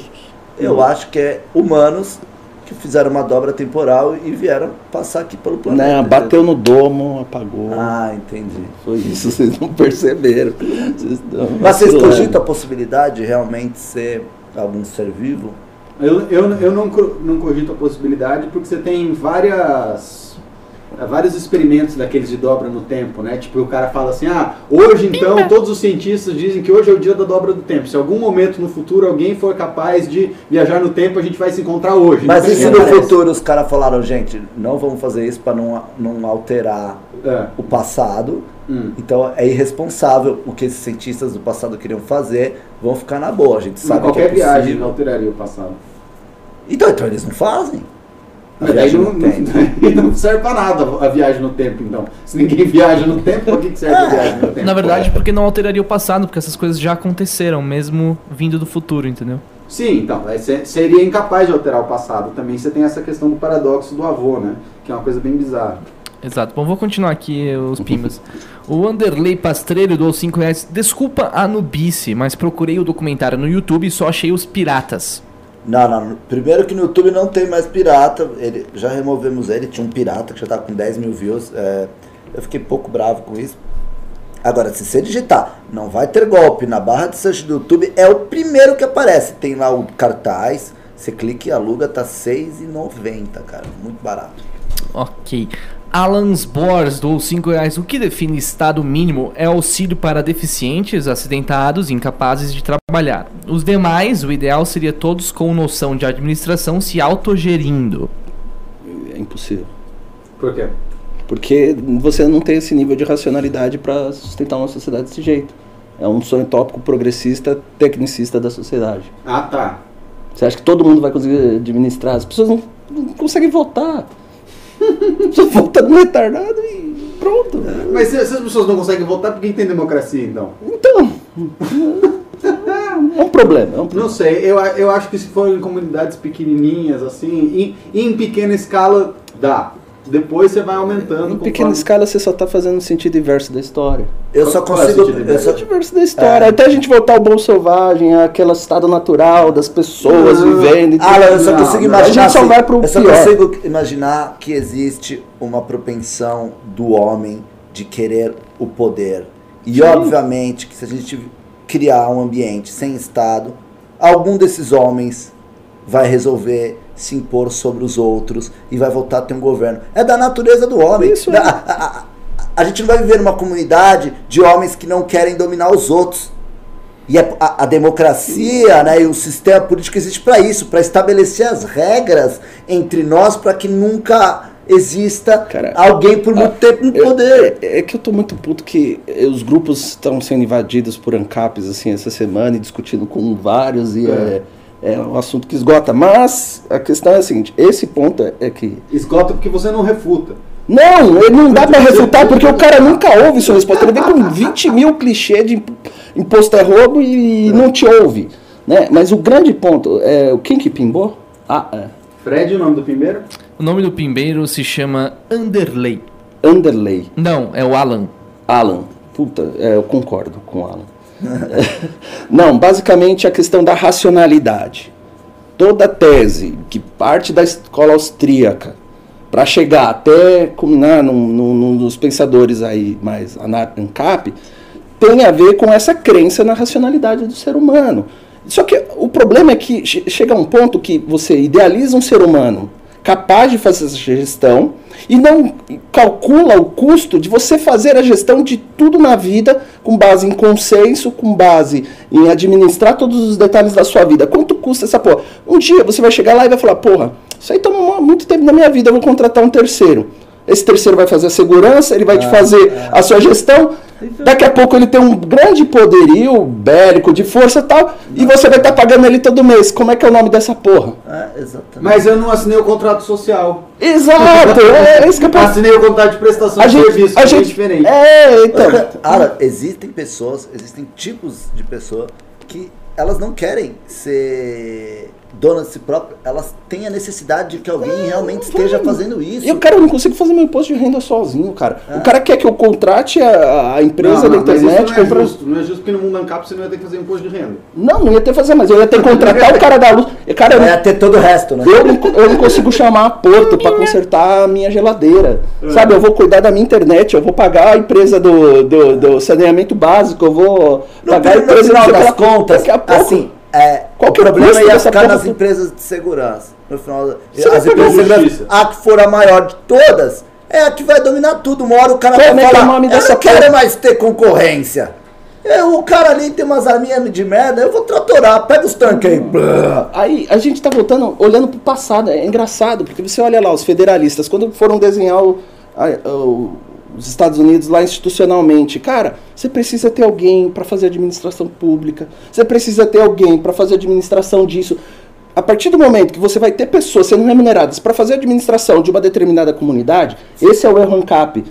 Eu acho que é humanos que fizeram uma dobra temporal e vieram passar aqui pelo planeta. Né, bateu no domo, apagou. Ah, entendi. Foi isso, [LAUGHS] vocês não perceberam. Vocês Mas vocês cogitam a possibilidade de realmente ser algum ser vivo? Eu, eu, eu não, não cogito a possibilidade porque você tem várias vários experimentos daqueles de dobra no tempo, né? Tipo, o cara fala assim, ah, hoje então todos os cientistas dizem que hoje é o dia da dobra do tempo. Se algum momento no futuro alguém for capaz de viajar no tempo, a gente vai se encontrar hoje. Mas e se no futuro os caras falaram, gente, não vamos fazer isso para não, não alterar É. o passado? Hum. Então é irresponsável o que esses cientistas do passado queriam fazer, vão ficar na boa, a gente sabe Qualquer que é viagem alteraria o passado. Então, então eles não fazem. A Mas aí viagem não, no tempo. não, [LAUGHS] não serve pra nada a viagem no tempo, então. Se ninguém [LAUGHS] viaja no tempo, pra que que serve a viagem no tempo? Na verdade, porque não alteraria o passado, porque essas coisas já aconteceram, mesmo vindo do futuro, entendeu? Sim, então, seria incapaz de alterar o passado. Também você tem essa questão do paradoxo do avô, né? Que é uma coisa bem bizarra. Exato. Bom, vou continuar aqui os pimbas. O Anderley Pastrello doou 5 reais. Desculpa a nubice, mas procurei o documentário no YouTube e só achei os piratas. Não, não. Primeiro que no YouTube não tem mais pirata. Ele, já removemos ele. Tinha um pirata que já tava com 10 mil views. é, eu fiquei pouco bravo com isso. Agora, se você digitar, não vai ter golpe na barra de search do YouTube, é o primeiro que aparece. Tem lá o cartaz. Você clica e aluga, tá R$ 6,90, cara. Muito barato. Ok. Alans Bors doou 5 reais. O que define estado mínimo é auxílio para deficientes, acidentados e incapazes de trabalhar. Os demais, o ideal seria todos com noção de administração se autogerindo. É impossível. Por quê? Porque você não tem esse nível de racionalidade para sustentar uma sociedade desse jeito. É um sonho tópico progressista, tecnicista da sociedade. Ah, tá. Você acha que todo mundo vai conseguir administrar? As pessoas não, não conseguem votar. [LAUGHS] Só vota no retardado e pronto. Mas se, se as pessoas não conseguem votar, por que tem democracia então? Então, [LAUGHS] é um problema. É um Não problema. sei, eu, eu acho que se for em comunidades pequenininhas, assim, em, em pequena escala, dá. Depois você vai aumentando. Em conforme- pequena escala você só está fazendo o sentido inverso da história. Eu só Qual é o consigo. sentido O diverso da história. Até a gente voltar ao bom selvagem, aquele estado natural das pessoas Não. vivendo. e tudo. Ah, eu só Não, consigo não. imaginar. A gente só assim, vai pro eu só pior. consigo imaginar que existe uma propensão do homem de querer o poder. E Sim. obviamente que se a gente criar um ambiente sem Estado, algum desses homens vai resolver se impor sobre os outros e vai voltar a ter um governo. É da natureza do homem. Isso é. a, a- a- a gente não vai viver numa comunidade de homens que não querem dominar os outros. E a, a- a democracia né, e o sistema político existe para isso, para estabelecer as regras entre nós para que nunca exista Cara, alguém por muito tempo no Eu- poder. É, é que eu tô muito puto que eh, os grupos estão sendo invadidos por ANCAPs assim essa semana e discutindo com vários e é. é um assunto que esgota. Mas a questão é a seguinte: esse ponto é, é que. Esgota porque você não refuta. Não, ele não dá pra refutar porque o cara nunca ouve sua resposta. Ele vem com 20 mil clichês de imp- imposto é roubo e não te ouve. Né? Mas o grande ponto é o quem que pimbou? Ah, é. Fred, o nome do primeiro? O nome do pimbeiro se chama Underlay. Underlay. Não, é o Alan. Alan. Puta, é, eu concordo com o Alan. [LAUGHS] Não, basicamente a questão da racionalidade. Toda tese que parte da escola austríaca para chegar até culminar num, num- num dos pensadores aí mais ANCAP tem a ver com essa crença na racionalidade do ser humano. Só que o problema é que che- chega um ponto que você idealiza um ser humano capaz de fazer essa gestão e não calcula o custo de você fazer a gestão de tudo na vida com base em consenso, com base em administrar todos os detalhes da sua vida. Quanto custa essa porra? Um dia você vai chegar lá e vai falar, porra, isso aí toma muito tempo na minha vida, eu vou contratar um terceiro. Esse terceiro vai fazer a segurança, ele vai te fazer a sua gestão. Daqui a pouco ele tem um grande poderio bélico, de força e tal, e você vai estar pagando ele todo mês. Como é que é o nome dessa porra? É, exatamente. Mas eu não assinei o contrato social. Exato, é isso que eu posso. Assinei o contrato de prestação A de gente, serviço, a que é gente, diferente. é, então. Cara, existem pessoas, existem tipos de pessoa que elas não querem ser donas de si próprias, elas têm a necessidade de que alguém realmente esteja fazendo isso. E o cara não consigo fazer meu imposto de renda sozinho, cara. O cara quer que eu contrate a, a empresa não, não, da mas internet. isso não é compra- justo. Não é justo porque no mundo ANCAP você não ia ter que fazer imposto de renda. Não, não ia ter que fazer, mas eu ia ter que contratar o cara da luz. E, Cara, eu não- É ter todo o resto, né? Eu não, eu não consigo chamar a Porto para consertar a minha geladeira. Sabe, eu vou cuidar da minha internet, eu vou pagar a empresa do, do, do saneamento básico, eu vou No, pagar a no empresa final de das contas, Daqui a pouco, assim, é, Qual o é problema ia ficar nas toda? empresas de segurança. No final, Você as empresas de segurança, a que for a maior de todas, é a que vai dominar tudo. Uma hora o cara vai é é falar, nome eu não quero porra?" mais ter concorrência. Eu, o cara ali tem umas arminhas de merda, eu vou tratorar, pega os tanques aí. blá. Aí a gente tá voltando, olhando pro passado. É engraçado, porque você olha lá, os federalistas, quando foram desenhar o- a- o- os Estados Unidos lá institucionalmente, cara, você precisa ter alguém para fazer administração pública, você precisa ter alguém para fazer administração disso. A partir do momento que você vai ter pessoas sendo remuneradas para fazer administração de uma determinada comunidade, esse é o erro ANCAP.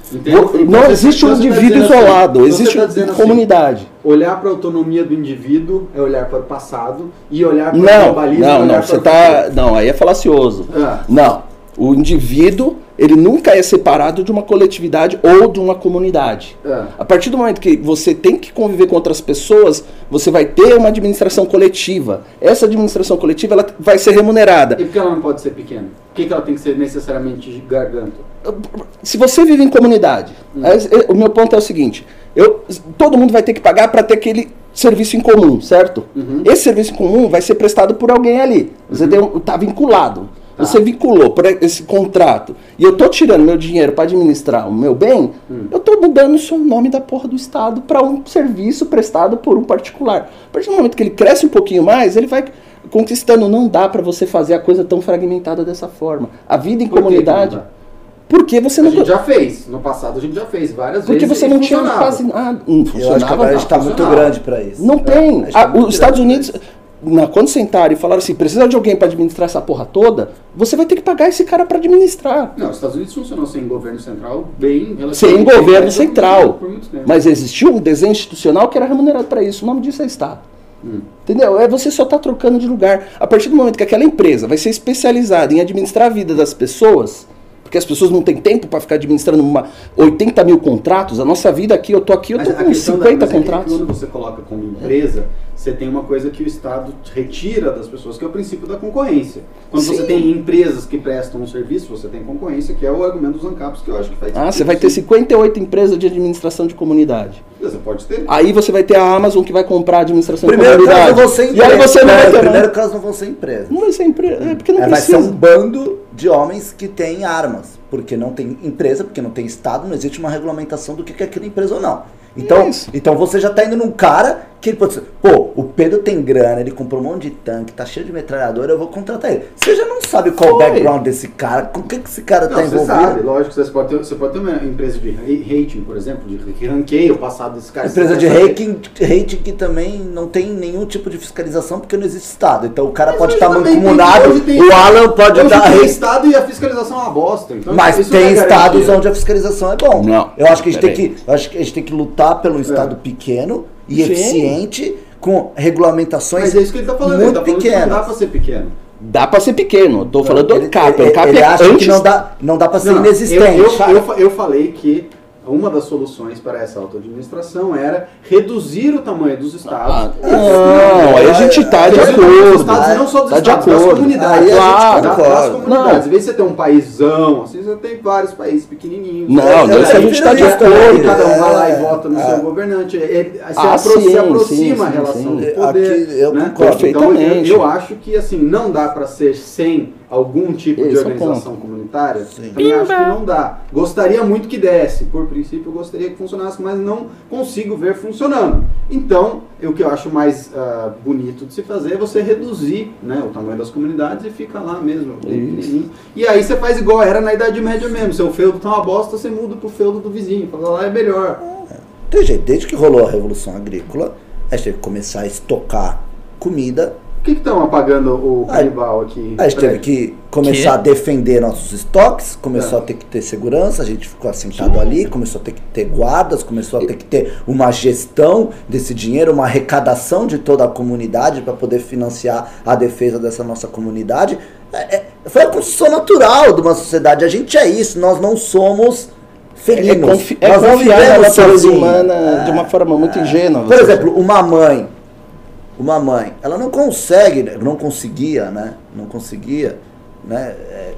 Não Você- existe um tá indivíduo assim, isolado, você existe tá assim, comunidade. Olhar para a autonomia do indivíduo é olhar para o passado e olhar para o Não, globalismo é não, não, para você tá. Não, aí é falacioso. Ah. Não. O indivíduo, ele nunca é separado de uma coletividade ou de uma comunidade. Ah. A partir do momento que você tem que conviver com outras pessoas, você vai ter uma administração coletiva. Essa administração coletiva ela vai ser remunerada. E por que ela não pode ser pequena? Por que, que ela tem que ser necessariamente garganta? Se você vive em comunidade, é- é- o meu ponto é o seguinte: eu, todo mundo vai ter que pagar para ter aquele serviço em comum, certo? Esse serviço em comum vai ser prestado por alguém ali. Você tem um- tá vinculado. Tá. Você vinculou por esse contrato e eu tô tirando meu dinheiro para administrar o meu bem, hum. eu tô mudando só o nome da porra do Estado para um serviço prestado por um particular. A partir do momento que ele cresce um pouquinho mais, ele vai conquistando. Não dá para você fazer a coisa tão fragmentada dessa forma. A vida em por comunidade. Porque você não. A gente já fez. No passado a gente já fez várias Porque vezes. Porque você não tinha quase nada. Não funcionava. Eu acho que agora a gente está muito grande para isso. Não tem. É, tá os Estados Unidos na, quando sentaram e falaram assim, precisa de alguém para administrar essa porra toda, você vai ter que pagar esse cara para administrar. Não, os Estados Unidos funcionou sem governo central bem Sem governo central. Mas existiu um desenho institucional que era remunerado para isso. O nome disso é Estado. Hum. Entendeu? É você só tá trocando de lugar. A partir do momento que aquela empresa vai ser especializada em administrar a vida das pessoas, porque as pessoas não têm tempo para ficar administrando uma 80 mil contratos. A nossa vida aqui, eu tô aqui, eu tô com 50 da, contratos. É quando você coloca como empresa, você tem uma coisa que o Estado retira das pessoas, que é o princípio da concorrência. Quando Sim. você tem empresas que prestam um serviço, você tem concorrência, que é o argumento dos ANCAPs, que eu acho que faz Ah, você vai ter 58 empresas de administração de comunidade. Você pode ter. Aí você vai ter a Amazon que vai comprar a administração Primeiro de comunidade. Caso você e aí você não vai ter. Primeiro caso não vão ser empresas. Não vai ser empresa. É porque não é, precisa. Vai ser um bando de homens que têm armas. Porque não tem empresa, porque não tem Estado, não existe uma regulamentação do que é aquela empresa ou não. Então, então você já está indo num cara que ele pode ser, pô, o Pedro tem grana, ele comprou um monte de tanque, tá cheio de metralhadora, eu vou contratar ele. Você já não sabe qual o background desse cara, com o que, que esse cara não, tá envolvido. Você sabe, lógico, você pode, ter, você pode ter uma empresa de rating, por exemplo, de ranqueio o passado desse cara. Empresa de rating, rating que também não tem nenhum tipo de fiscalização porque não existe Estado. Então o cara Mas pode estar tá mancomunado, o Alan pode dar. Tem Estado e a fiscalização é uma bosta. Então Mas tem é estados onde a fiscalização é bom. Não. Eu acho que a gente, tem que, acho que a gente tem que lutar pelo é. Estado pequeno e Sim. eficiente com regulamentações Mas é isso que ele tá falando, muito ele tá falando pequenas. não dá pra ser pequeno. Dá pra ser pequeno, tô falando do CAP. Ele, o CAP ele é acha antes... que não dá, não dá pra ser não, inexistente. Eu, eu, eu, eu falei que uma das soluções para essa auto-administração era reduzir o tamanho dos estados. Ah, não, aí a gente está de acordo. Estados, não só dos tá estados, das comunidades. Aí claro, das, das comunidades. Em vez de você ter um paísão, assim, você tem vários países pequenininhos. Não, é, não, isso a gente está de acordo. Cada um vai lá e vota no seu governante. Ele, se, ah, apro sim, se aproxima sim, a relação sim. do poder. Aqui eu né? Perfeitamente. Então, eu, eu acho que assim, não dá para ser sem algum tipo Esse de é organização é comunitária, Sim. também acho que não dá. Gostaria muito que desse, por princípio eu gostaria que funcionasse, mas não consigo ver funcionando. Então, o que eu acho mais uh, bonito de se fazer é você reduzir né, o tamanho das comunidades e fica lá mesmo, E aí você faz igual era na Idade Média mesmo, seu feudo tá uma bosta, você muda pro feudo do vizinho, fala lá é melhor. É. Tem jeito, desde que rolou a Revolução Agrícola, a gente teve que começar a estocar comida por que estão apagando o canibal aqui? A gente teve que começar que? a defender nossos estoques, começou é. a ter que ter segurança, a gente ficou assentado Sim. ali, começou a ter que ter guardas, começou a ter que ter uma gestão desse dinheiro, uma arrecadação de toda a comunidade para poder financiar a defesa dessa nossa comunidade. É, é, foi a construção natural de uma sociedade. A gente é isso, nós não somos felinos. É, confi é nós confiar na natureza humana de uma forma muito é. ingênua. Por exemplo, uma mãe uma mãe, ela não consegue, não conseguia, né? Não conseguia, né? É,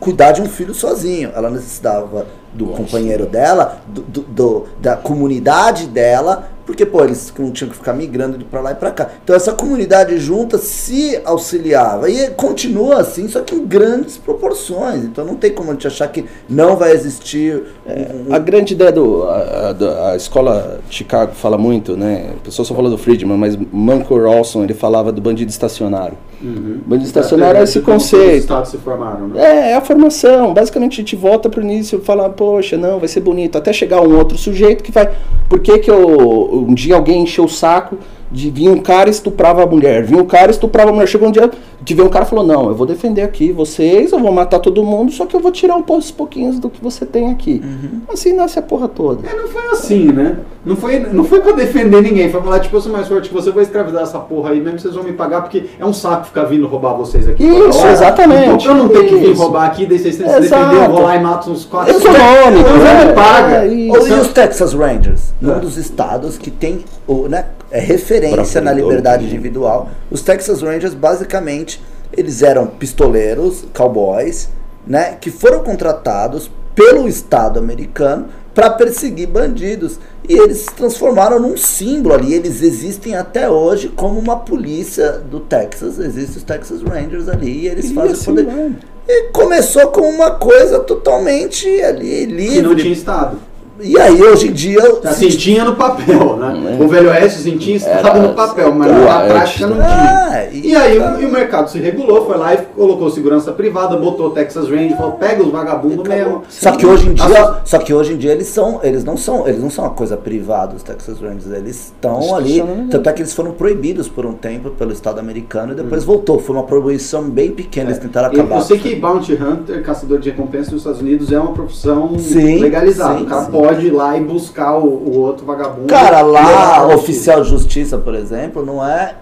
cuidar de um filho sozinho. Ela necessitava do Nossa. companheiro dela, do, do, do, da comunidade dela, porque, pô, eles não tinham que ficar migrando de pra lá e pra cá. Então essa comunidade junta se auxiliava. E continua assim, só que em grandes proporções. Então não tem como a gente achar que não vai existir. É, um... A grande ideia do. A, a, a, escola Chicago fala muito, né? A pessoa só fala do Friedman, mas Manco Rawson ele falava do bandido estacionário. Uhum. Bandido estacionário é, é esse conceito. Os estados se formaram, né? É, é a formação. Basicamente a gente volta pro início e fala, poxa, não, vai ser bonito. Até chegar um outro sujeito que vai. Por que, que eu um dia alguém encheu o saco de vir um cara e estuprava a mulher, vinha um cara e estuprava a mulher. Chegou um dia de ver um cara e falou: Não, eu vou defender aqui vocês, eu vou matar todo mundo, só que eu vou tirar um pouquinhos do que você tem aqui. Uhum. Assim nasce a porra toda. É, não foi assim, né? Não foi, não foi pra defender ninguém, foi falar: Tipo, eu sou mais forte que você, vou escravizar essa porra aí mesmo, vocês vão me pagar, porque é um saco ficar vindo roubar vocês aqui. Isso, exatamente. Então eu não tenho que vir roubar aqui, daí vocês têm que se defender, eu vou lá e mato uns quatro. Eu sou nome, não é, me paga. É, Ou e os Texas Rangers? É. Um dos estados que tem o, né, é referência na liberdade individual. Os Texas Rangers, basicamente, eles eram pistoleiros, cowboys, né, que foram contratados pelo Estado americano para perseguir bandidos. E eles se transformaram num símbolo ali. Eles existem até hoje como uma polícia do Texas. Existem os Texas Rangers ali e eles E fazem assim poder. vai. E começou com uma coisa totalmente ali Que não tinha livre. Estado. E aí hoje em dia Assim, tinha no papel, né? O Velho Oeste, tinha Estado Era- no papel, mas na é, prática não tinha. Ah, E aí o, e o mercado se regulou, foi lá e colocou segurança privada, botou o Texas Ranger, falou, pega os vagabundos mesmo. Só que hoje em dia, só que hoje em dia eles são, eles não são, eles não são uma coisa privada os Texas Rangers, eles estão ali, Institucionalizados. tanto é que eles foram proibidos por um tempo pelo Estado americano e Hum. depois voltou, foi uma proibição bem pequena, eles tentaram É. Acabar. eu sei que Bounty Hunter, caçador de recompensa nos Estados Unidos, é uma profissão Sim, legalizada. sim, o cara sim. pode ir lá e buscar o, o outro vagabundo. Cara, lá, pra oficial de justiça, por exemplo, não é,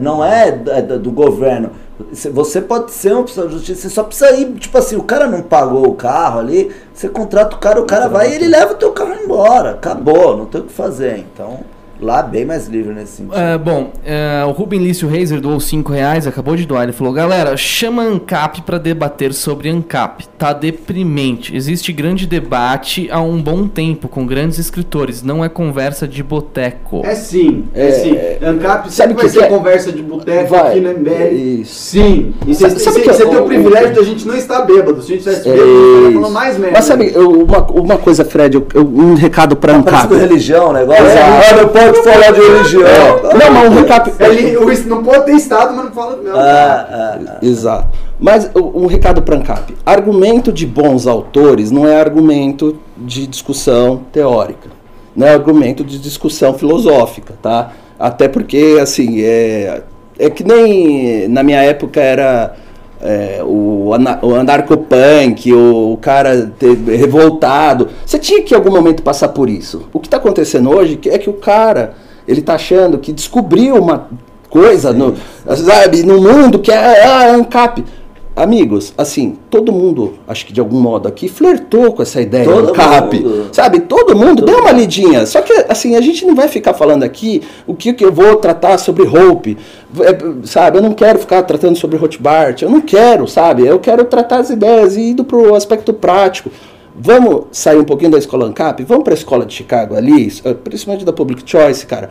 não é do governo. Você pode ser um oficial de justiça, você só precisa ir, tipo assim, o cara não pagou o carro ali, você contrata o cara, o cara vai e ele leva o teu carro embora. Acabou, não tem o que fazer. Então, lá é bem mais livre nesse sentido. É, bom, é, o Ruben Lício Reiser doou 5 reais, acabou de doar. Ele falou: Galera, chama a ANCAP para debater sobre ANCAP. Tá deprimente. Existe grande debate há um bom tempo com grandes escritores. Não é conversa de boteco. É sim, é, É, sim. ANCAP sabe sempre vai que ser que é? conversa de boteco Vai, aqui na MBL. isso. Sim. E você Sabe- sabe que tem o privilégio da gente não estar bêbado. Se a gente estivesse É bêbado, a falando mais merda. Mas sabe, eu- uma, uma coisa, Fred, eu- eu- um recado pra Parece ANCAP. com religião, negócio. Exato. Ah, não pode falar de religião. Não, mas um recado. Ele, o- não pode ter Estado, mas não fala não. Ah, ah, ah. Exato. Mas um recado para ANCAP. Argumento de bons autores não é argumento de discussão teórica. Não é argumento de discussão filosófica, tá? Até porque, assim, é, é que nem na minha época era é, o, ana- o anarcopunk, o, o cara ter- revoltado. Você tinha que em algum momento passar por isso. O que está acontecendo hoje é que o cara, ele tá achando que descobriu uma coisa no, sabe, no mundo que é a ANCAP. Amigos, assim, todo mundo, acho que de algum modo aqui, flertou com essa ideia Todo do ANCAP. mundo. Sabe, todo mundo deu uma lidinha. Só que, assim, a gente não vai ficar falando aqui o que, que eu vou tratar sobre Hope. É, Sabe, eu não quero ficar tratando sobre Rothbard. Eu não quero, sabe? Eu quero tratar as ideias e indo pro aspecto prático. Vamos sair um pouquinho da escola ANCAP? Vamos para a escola de Chicago ali, eh, principalmente da Public Choice, cara.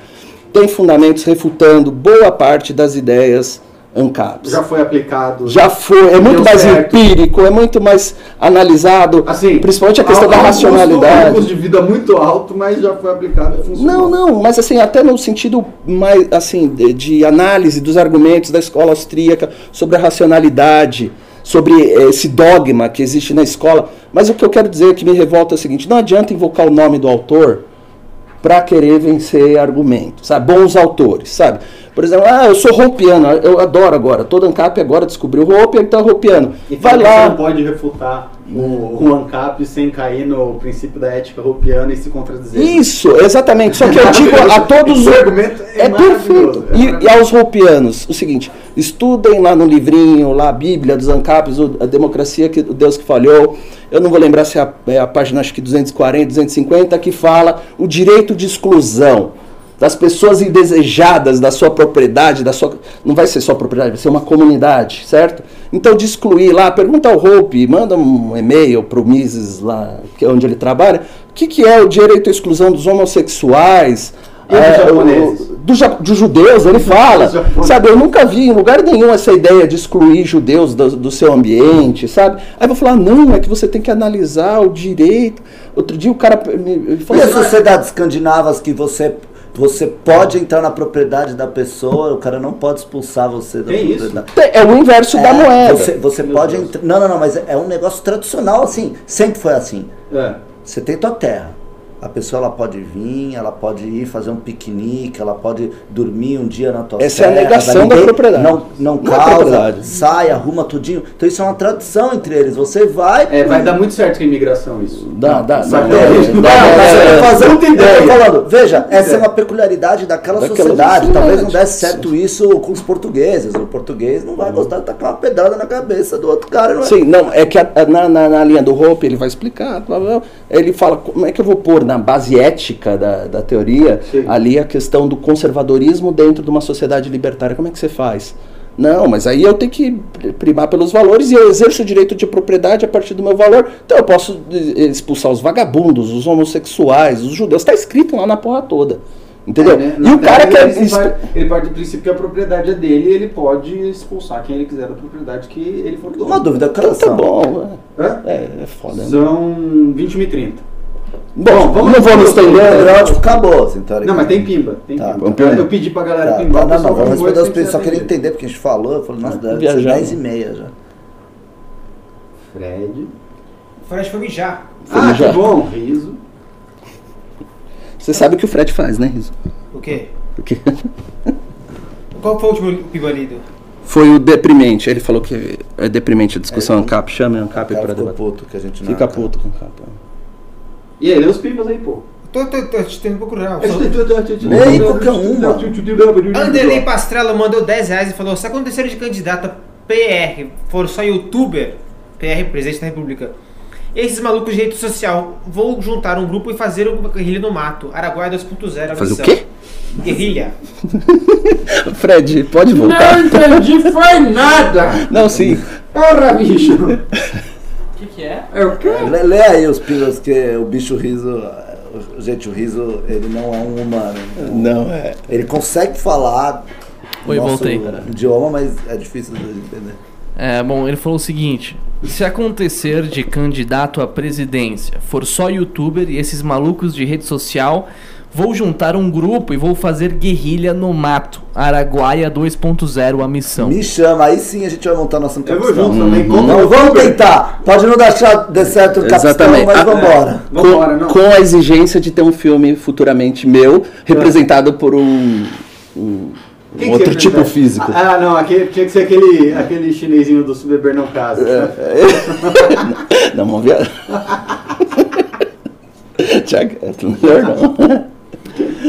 Tem fundamentos refutando boa parte das ideias ANCAPs. Já foi aplicado. Já foi, é muito mais certo. empírico, é muito mais analisado, Assim, principalmente a questão da um um racionalidade. custo de vida muito alto, mas já foi aplicado e funcionou. Não, não, mas assim, até no sentido mais assim, de, de análise dos argumentos da escola austríaca sobre a racionalidade, sobre eh, esse dogma que existe na escola. Mas o que eu quero dizer que me revolta é o seguinte: não adianta invocar o nome do autor para querer vencer argumentos, sabe? Bons autores, sabe? Por exemplo, ah, eu sou roupiano, eu adoro agora, todo ANCAP agora descobriu o Hope, então é roupiano. E Vai você lá, não pode refutar o, o ANCAP sem cair no princípio da ética roupiana e se contradizer. Isso, exatamente. Só que eu digo a todos os. argumento é É perfeito. é E, e aos roupianos, o seguinte: estudem lá no livrinho, lá a Bíblia dos Ancapes, o- a democracia, que, o Deus que falhou. Eu não vou lembrar se é a, é a página, acho que 240, 250, que fala o direito de exclusão das pessoas indesejadas da sua propriedade, da sua não vai ser só propriedade, vai ser uma comunidade, certo? Então de excluir lá, pergunta ao Hope, manda um e-mail para o Mises lá, que é onde ele trabalha, o que, que é o direito à exclusão dos homossexuais, E dos é, o- do dos judeus, ele fala, Dos sabe? Eu nunca vi em lugar nenhum essa ideia de excluir judeus do, do seu ambiente, sabe? Aí eu vou falar, não, é que você tem que analisar o direito. Outro dia o cara me me E falou as assim, sociedades escandinavas que você, você pode entrar na propriedade da pessoa, o cara não pode expulsar você da Tem isso? propriedade. "Tem- é o inverso da É, moeda. Você, você pode entrar. Não, não, não, mas é- é um negócio tradicional assim. Sempre foi assim. É. Você tem tua terra. A pessoa ela pode vir, ela pode ir fazer um piquenique, ela pode dormir um dia na tua Essa é a terra, negação da propriedade. Não, não Não é causa, sai, arruma tudinho. Então isso é uma tradição entre eles. Você vai. É, vai dar muito certo com a imigração isso. Dá, dá, Sabe? dá, dá, não, dá, um tô ideia. falando, veja, essa é uma peculiaridade daquela, Daquela sociedade. sociedade. Talvez não desse certo isso com os portugueses. O português não vai gostar de tacar uma pedrada na cabeça do outro cara. Não é? Sim, não, é que a- na, na, na linha do Hope ele vai explicar, ele fala como é que eu vou pôr na base ética da, da teoria Sim. ali a questão do conservadorismo dentro de uma sociedade libertária. Como é que você faz? Não, mas aí eu tenho que primar pelos valores e eu exerço o direito de propriedade a partir do meu valor. Então eu posso eh, expulsar os vagabundos, os homossexuais, os judeus. Está escrito lá na porra toda. Entendeu? É, né? E Na o cara quer. ele parte, ele parte do princípio que a propriedade é dele e ele pode expulsar quem ele quiser da propriedade que ele for dono. Uma dúvida, Então tá bom. Hã? É, é foda. né? São 21 e 30. Bom, vamos- não vamos O estender. periódico acabou, assim, teoricamente. Não, mas tem pimba. Tem Tá, pimba. vamos Eu pedi pra galera Tá, pimbar. não, o não, vamos responder que pedidos. Só queria entender, porque a gente falou, eu falei, nossa, deve ser Viajando. 10 e meia já. Fred. Fred foi mijar. Foi ah, mijar. que bom. Riso. Você sabe o que o Fred faz, né, Riso? O quê? Porque [LAUGHS] Qual foi o último pibalido? foi o deprimente. Ele falou que é deprimente a discussão ANCAP. Chame a ANCAP O para debater. puto que a gente não Fica puto com o ANCAP. E aí, lê os pimbas aí, pô. Tô, tô, tô tentando procurar. Lê qualquer uma. Anderley Pastrello mandou 10 reais e falou: se acontecer de candidato a PR for só youtuber, PR, presidente da república, esses malucos de rede social vão juntar um grupo e fazer uma guerrilha no mato. Araguaia 2.0. a Fazer o quê? Guerrilha. [LAUGHS] Fred, pode voltar? Não entendi, foi nada! Não, sim. Porra, bicho! [LAUGHS] O que, que é? É o quê? Lê, lê aí os pilas, que o bicho riso, o- gente, o riso, ele não é um humano. Não, é. Ele consegue falar Oi, nosso voltei. idioma, mas é difícil de entender. É, bom, ele falou o seguinte: se acontecer de candidato à presidência for só youtuber e esses malucos de rede social, vou juntar um grupo e vou fazer guerrilha no mato. Araguaia 2.0 a missão. Me chama, aí sim a gente vai montar nossa Eu vou junto também. Como Não, vamos tentar. Pode não cha- dar certo o capitão, Exatamente. mas Ah, vambora. Vambora, com, não. com a exigência de ter um filme futuramente meu, representado por um, um outro você tipo físico. Ah, não, aquele, tinha que ser aquele, aquele chinesinho do Beber Não Casa. [LAUGHS] Não, uma viagem. [LAUGHS] Tiago, é melhor não. [LAUGHS]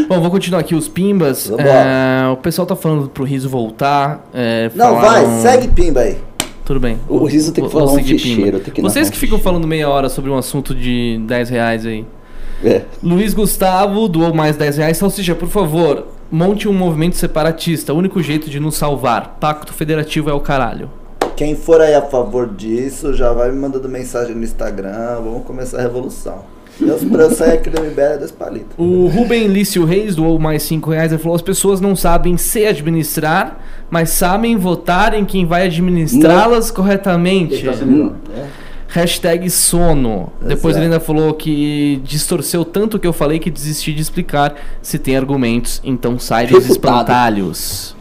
Bom, vou continuar aqui os pimbas. É, o pessoal tá falando pro Riso voltar. é, Não, falaram- vai, segue pimba aí. Tudo bem. O Riso tem que falar um ficheiro, que Vocês que ficam falando meia hora sobre um assunto de 10 reais aí. É. Luiz Gustavo doou mais 10 reais. Salsicha, por favor, monte um movimento separatista. O único jeito de nos salvar. Pacto Federativo é o caralho. Quem for aí a favor disso, já vai me mandando mensagem no Instagram. Vamos começar a revolução. Eu sair aqui do MBL é dois palitos. O Rubem Lício Reis doou mais 5 reais e falou: as pessoas não sabem se administrar, mas sabem votar em quem vai administrá-las corretamente. Tá irônico. Hashtag sono. Depois Exato. ele ainda falou que distorceu tanto o que eu falei que desisti de explicar. Se tem argumentos, então sai dos espantalhos.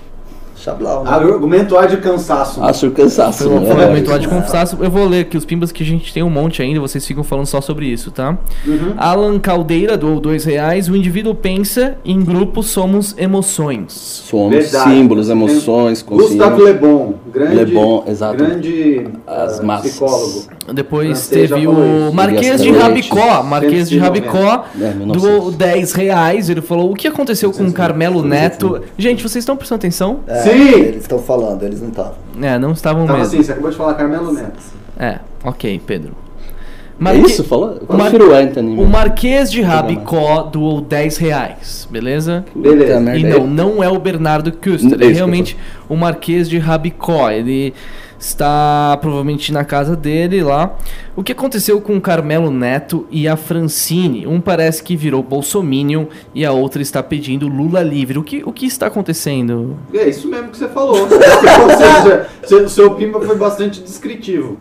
Chablau, né? Argumento há de cansaço. Ah, sur cansaço. Foi um né? momento de confessaço. Eu vou ler aqui os pimbas que a gente tem um monte ainda, vocês ficam falando só sobre isso, tá? Uhum. Alan Caldeira doou dois reais. O indivíduo pensa, em grupo somos emoções. Somos Verdade. símbolos, emoções, Gustavo consciência. Lebon, grande, Lebon, exato. grande As massas. psicólogo. Depois teve o. Marquês de Rabicó. Marquês de 190. Rabicó É, 1900. doou 10 reais. Ele falou: O que aconteceu com o Carmelo Neto? Gente, vocês estão prestando atenção? É, Sim! Eles estão falando, eles não estavam. É, não estavam Tava mesmo. assim, você acabou de falar Carmelo Neto. É, ok, Pedro. É Marque- isso? Falou? Eu o Mar- prefiro o Anthony. O Marquês de Rabicó doou 10 reais, beleza? Beleza. E não, não é o Bernardo É Kuster, que é realmente o Marquês de Rabicó. Ele está provavelmente na casa dele lá. O que aconteceu com o Carmelo Neto e a Francine? Um parece que virou Bolsominion e a outra está pedindo Lula livre. O que, o que está acontecendo? É isso mesmo que você falou. [LAUGHS] Ou seja, seu, seu Pimba foi bastante descritivo.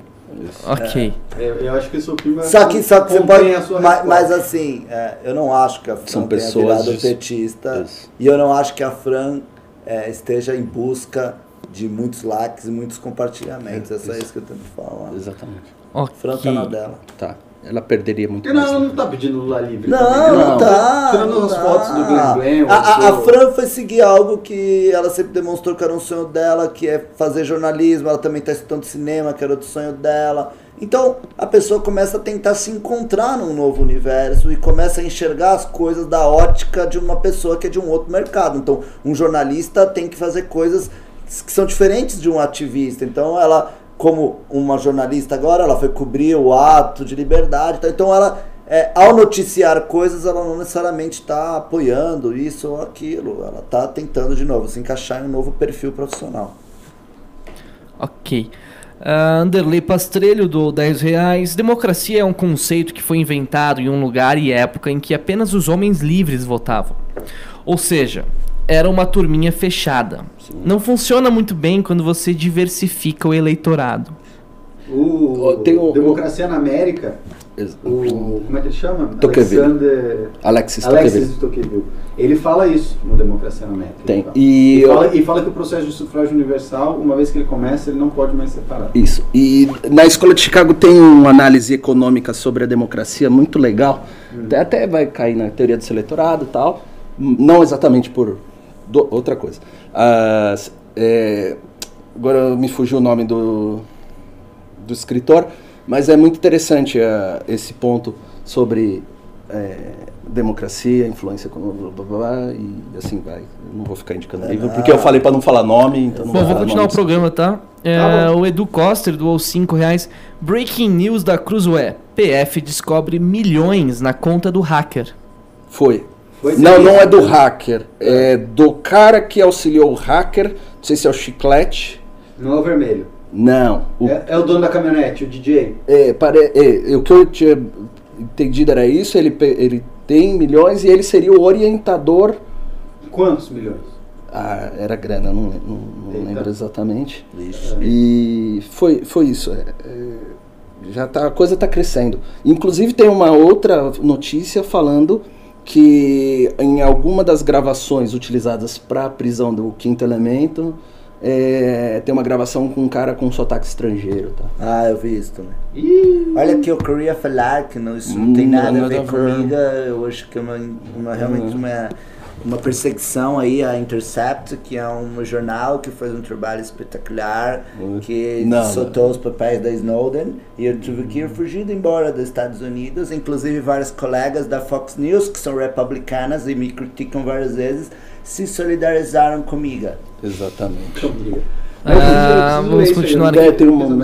Ok. Eu, eu acho que o seu Pimba Só que, só que você pode. a sua Mas, mas assim, é, eu não acho que a Fran São tenha pessoas virado petista. Isso. E eu não acho que a Fran é, esteja em busca de muitos likes e muitos compartilhamentos. É, só isso que eu tento falar. Exatamente. A Fran tá na dela. Tá. Ela perderia muito Porque não, ela não tá pedindo Lula livre. Não, também, né? não, tá. Tirando não as tá. fotos do Glenn Glenn. A, a, a Fran foi seguir algo que ela sempre demonstrou que era um sonho dela, que é fazer jornalismo. Ela também está estudando cinema, que era outro sonho dela. Então a pessoa começa a tentar se encontrar num novo universo e começa a enxergar as coisas da ótica de uma pessoa que é de um outro mercado. Então um jornalista tem que fazer coisas que são diferentes de um ativista. Então ela, como uma jornalista agora, ela foi cobrir o ato de liberdade. tá? Então ela, é, ao noticiar coisas, ela não necessariamente está apoiando isso ou aquilo. Ela está tentando de novo se encaixar em um novo perfil profissional. Ok. Uh, Anderley Pastrelho do 10 reais. Democracia é um conceito que foi inventado em um lugar e época em que apenas os homens livres votavam. Ou seja, era uma turminha fechada. Sim. Não funciona muito bem quando você diversifica o eleitorado. O, Tem o Democracia na América o, como é que ele chama? Alexander... Alexis, Alexis Tocqueville. Ele fala isso no Democracia na América. Tem. E, e, fala, e, fala, que o processo de sufrágio universal, uma vez que ele começa, ele não pode mais separar. Isso. E na Escola de Chicago tem uma análise econômica sobre a democracia muito legal. Hum. Até, até vai cair na teoria do eleitorado e tal. Não exatamente por do, outra coisa. é, agora me fugiu o nome do, do escritor mas é muito interessante uh, esse ponto sobre é, democracia, influência blá, blá, blá, e assim vai. Eu não vou ficar indicando livro, porque eu falei para não falar nome, então não Bom, vou continuar o programa, tá? É, tá o Edu Coster doou 5 reais. Breaking news da Cruzoé. PF descobre milhões na conta do hacker. Foi. Não, não é do hacker. É do cara que auxiliou o hacker. Não sei se é o Chiclete. Não é o vermelho. Não. O, é, é, o dono da caminhonete, o DJ? É, pare, é, o que eu tinha entendido era isso, ele, ele tem milhões e ele seria o orientador. Quantos milhões? Ah, era grana, não, não, não lembro exatamente. Isso. E foi, foi isso. É, é, já tá, a coisa está crescendo. Inclusive tem uma outra notícia falando que em alguma das gravações utilizadas para a prisão do quinto elemento, é, tem uma gravação com um cara com um sotaque estrangeiro, tá? Ah, eu vi isso também. Ih. Olha que eu queria falar que não, isso não tem nada a ver comigo. Eu acho que é uma, uma realmente uma, uma perseguição aí a Intercept, que é um jornal que faz um trabalho espetacular, que não, soltou não. os papéis da Snowden. E eu tive que ir fugindo embora dos Estados Unidos. Inclusive vários colegas da Fox News, que são republicanas e me criticam várias vezes, se solidarizaram comigo. Exatamente. Ah, vamos continuar aqui. Ter um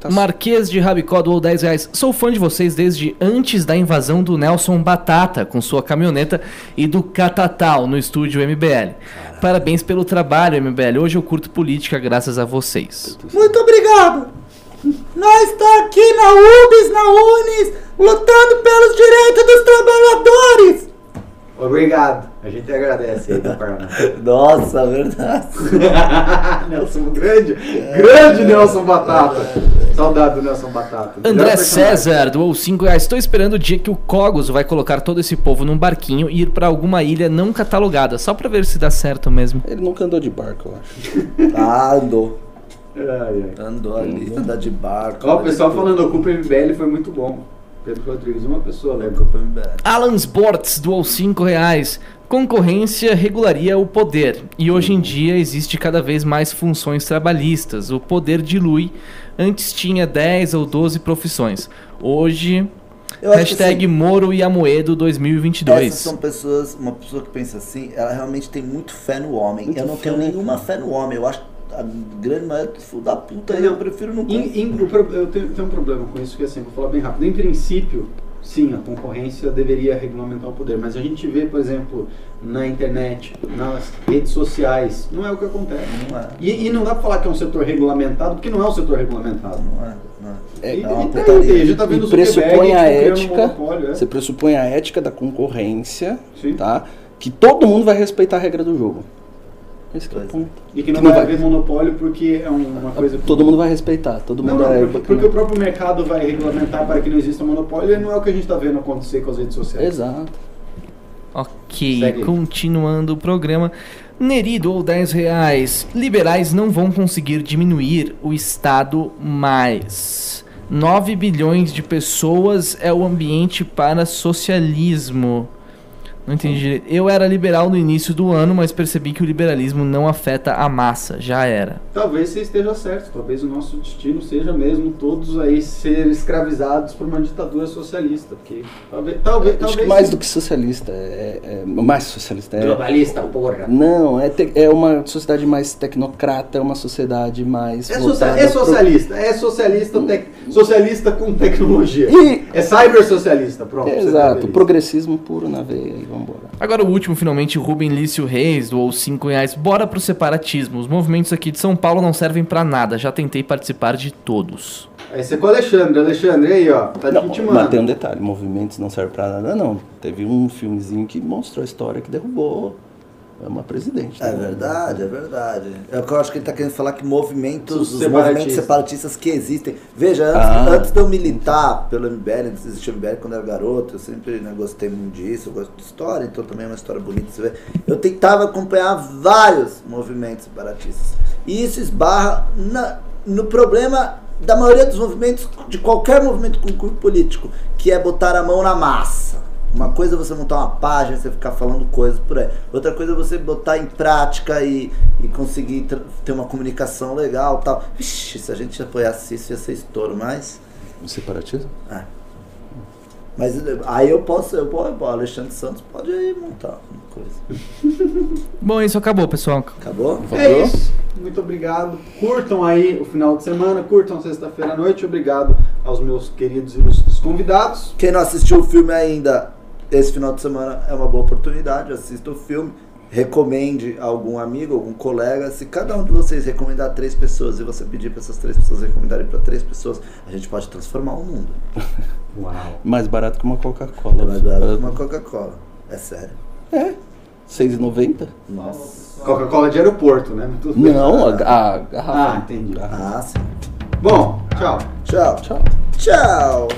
tá... Marquês de Rabicó doou 10 reais. Sou fã de vocês desde antes da invasão do Nelson Batata com sua caminhoneta e do Catatal no estúdio MBL. Parabéns pelo trabalho, MBL. Hoje eu curto política graças a vocês. Muito obrigado! Nós estamos aqui na UBS, na UNIS, lutando pelos direitos dos trabalhadores! Obrigado. A gente agradece aí do Paraná. [LAUGHS] Nossa, verdade. [LAUGHS] Nelson Grande. Grande Nelson Batata. Saudade do Nelson Batata. André César doou 5 reais. Estou esperando o dia que o Cogos vai colocar todo esse povo num barquinho e ir para alguma ilha não catalogada, só para ver se dá certo mesmo. Ele nunca andou de barco, eu acho. ah, andou. Ai, ai. Andou ali, andou de barco. Ó, o pessoal falando, o Culpa MBL foi muito bom. Pedro Rodrigues, uma pessoa, né? Alan Sports doou 5 reais. Concorrência regularia o poder e hoje em dia existe cada vez mais funções trabalhistas. O poder dilui. Antes tinha 10 ou 12 profissões. Hoje, Eu hashtag assim, Moro e Amoedo 2022. Essas são pessoas, uma pessoa que pensa assim, ela realmente tem muito fé no homem. Muito eu não tenho nenhuma fé no homem. Eu acho a grande maioria da puta, eu prefiro não. Em, em, eu tenho, tenho, um problema com isso, que assim, vou falar bem rápido. Em princípio, sim, a concorrência deveria regulamentar o poder, mas a gente vê, por exemplo, na internet, nas redes sociais, não é o que acontece. Não é. E, e, não dá para falar que é um setor regulamentado, porque não é um setor regulamentado. Não é. Não é. É, e, e, tá, tá vendo e pressupõe a ética, é. você pressupõe a ética da concorrência, sim. tá? Que todo mundo vai respeitar a regra do jogo. Esse é o ponto. E que não, que não vai, haver monopólio porque é uma coisa. Todo mundo vai respeitar, todo mundo não, não, porque, porque o próprio mercado vai regulamentar para que não exista monopólio e não é o que a gente está vendo acontecer com as redes sociais. Exato. Ok, Segue. continuando o programa. Nerido ou 10 reais. Liberais não vão conseguir diminuir o Estado mais. 9 bilhões de pessoas é o ambiente para socialismo. Não entendi direito. Eu era liberal no início do ano, mas percebi que o liberalismo não afeta a massa. Já era. Talvez você esteja certo. Talvez o nosso destino seja mesmo todos aí ser escravizados por uma ditadura socialista. Porque talvez, talvez, Acho talvez que mais do que socialista. É, é, mais socialista. É, Globalista, porra. Não, é, te, é uma sociedade mais tecnocrata, é uma sociedade mais. É, social, é socialista. Pro... É socialista, tec, socialista com tecnologia. E... É cyber socialista, pronto. exato. Progressismo puro na veia. Vamos embora. Agora o último, finalmente, Rubem Lício Reis doou 5 reais. Bora pro separatismo. Os movimentos aqui de São Paulo não servem pra nada. Já tentei participar de todos. Aí você com o Alexandre. Alexandre, aí, ó. Tá Não, te mas tem um detalhe, movimentos não servem pra nada, não. Teve um filmezinho que mostrou a história que derrubou uma presidente. É né? verdade, é verdade. É o que eu acho que ele tá querendo falar que movimentos, Os movimentos separatistas que existem. Veja, antes, Ah. antes de eu militar pelo MBL, antes de existir o MBL quando eu era garoto, eu sempre né, gostei muito disso, eu gosto de história, então também é uma história bonita se ver. Eu tentava acompanhar vários movimentos separatistas. E isso esbarra na- no problema da maioria dos movimentos, de qualquer movimento com cunho político, que é botar a mão na massa. Uma coisa é você montar uma página, você ficar falando coisas por aí. Outra coisa é você botar em prática e, e conseguir ter uma comunicação legal tal. Vixe, se a gente apoiasse isso ia ser estouro, mas. O separatismo? Mas eh, aí eu posso, eu posso, o Alexandre Santos pode aí montar uma coisa. [LAUGHS] Bom, isso acabou, pessoal. Acabou? É isso. Muito obrigado. Curtam aí o final de semana, curtam sexta-feira à noite. Obrigado aos meus queridos e ilustres convidados. Quem não assistiu o filme ainda, esse final de semana é uma boa oportunidade. Assista o filme, recomende a algum amigo, algum colega. Se cada um de vocês recomendar três pessoas e você pedir para essas três pessoas recomendarem para três pessoas, a gente pode transformar o mundo. [LAUGHS] Uau. Mais barato que uma Coca-Cola. É mais barato que uma Coca-Cola. É sério. É, 6,90? Nossa. Coca-Cola de aeroporto, né? Muito- Não, a, a garrafa. Ah, entendi. Ah, sim. Bom, tchau. Tchau. Tchau. Tchau.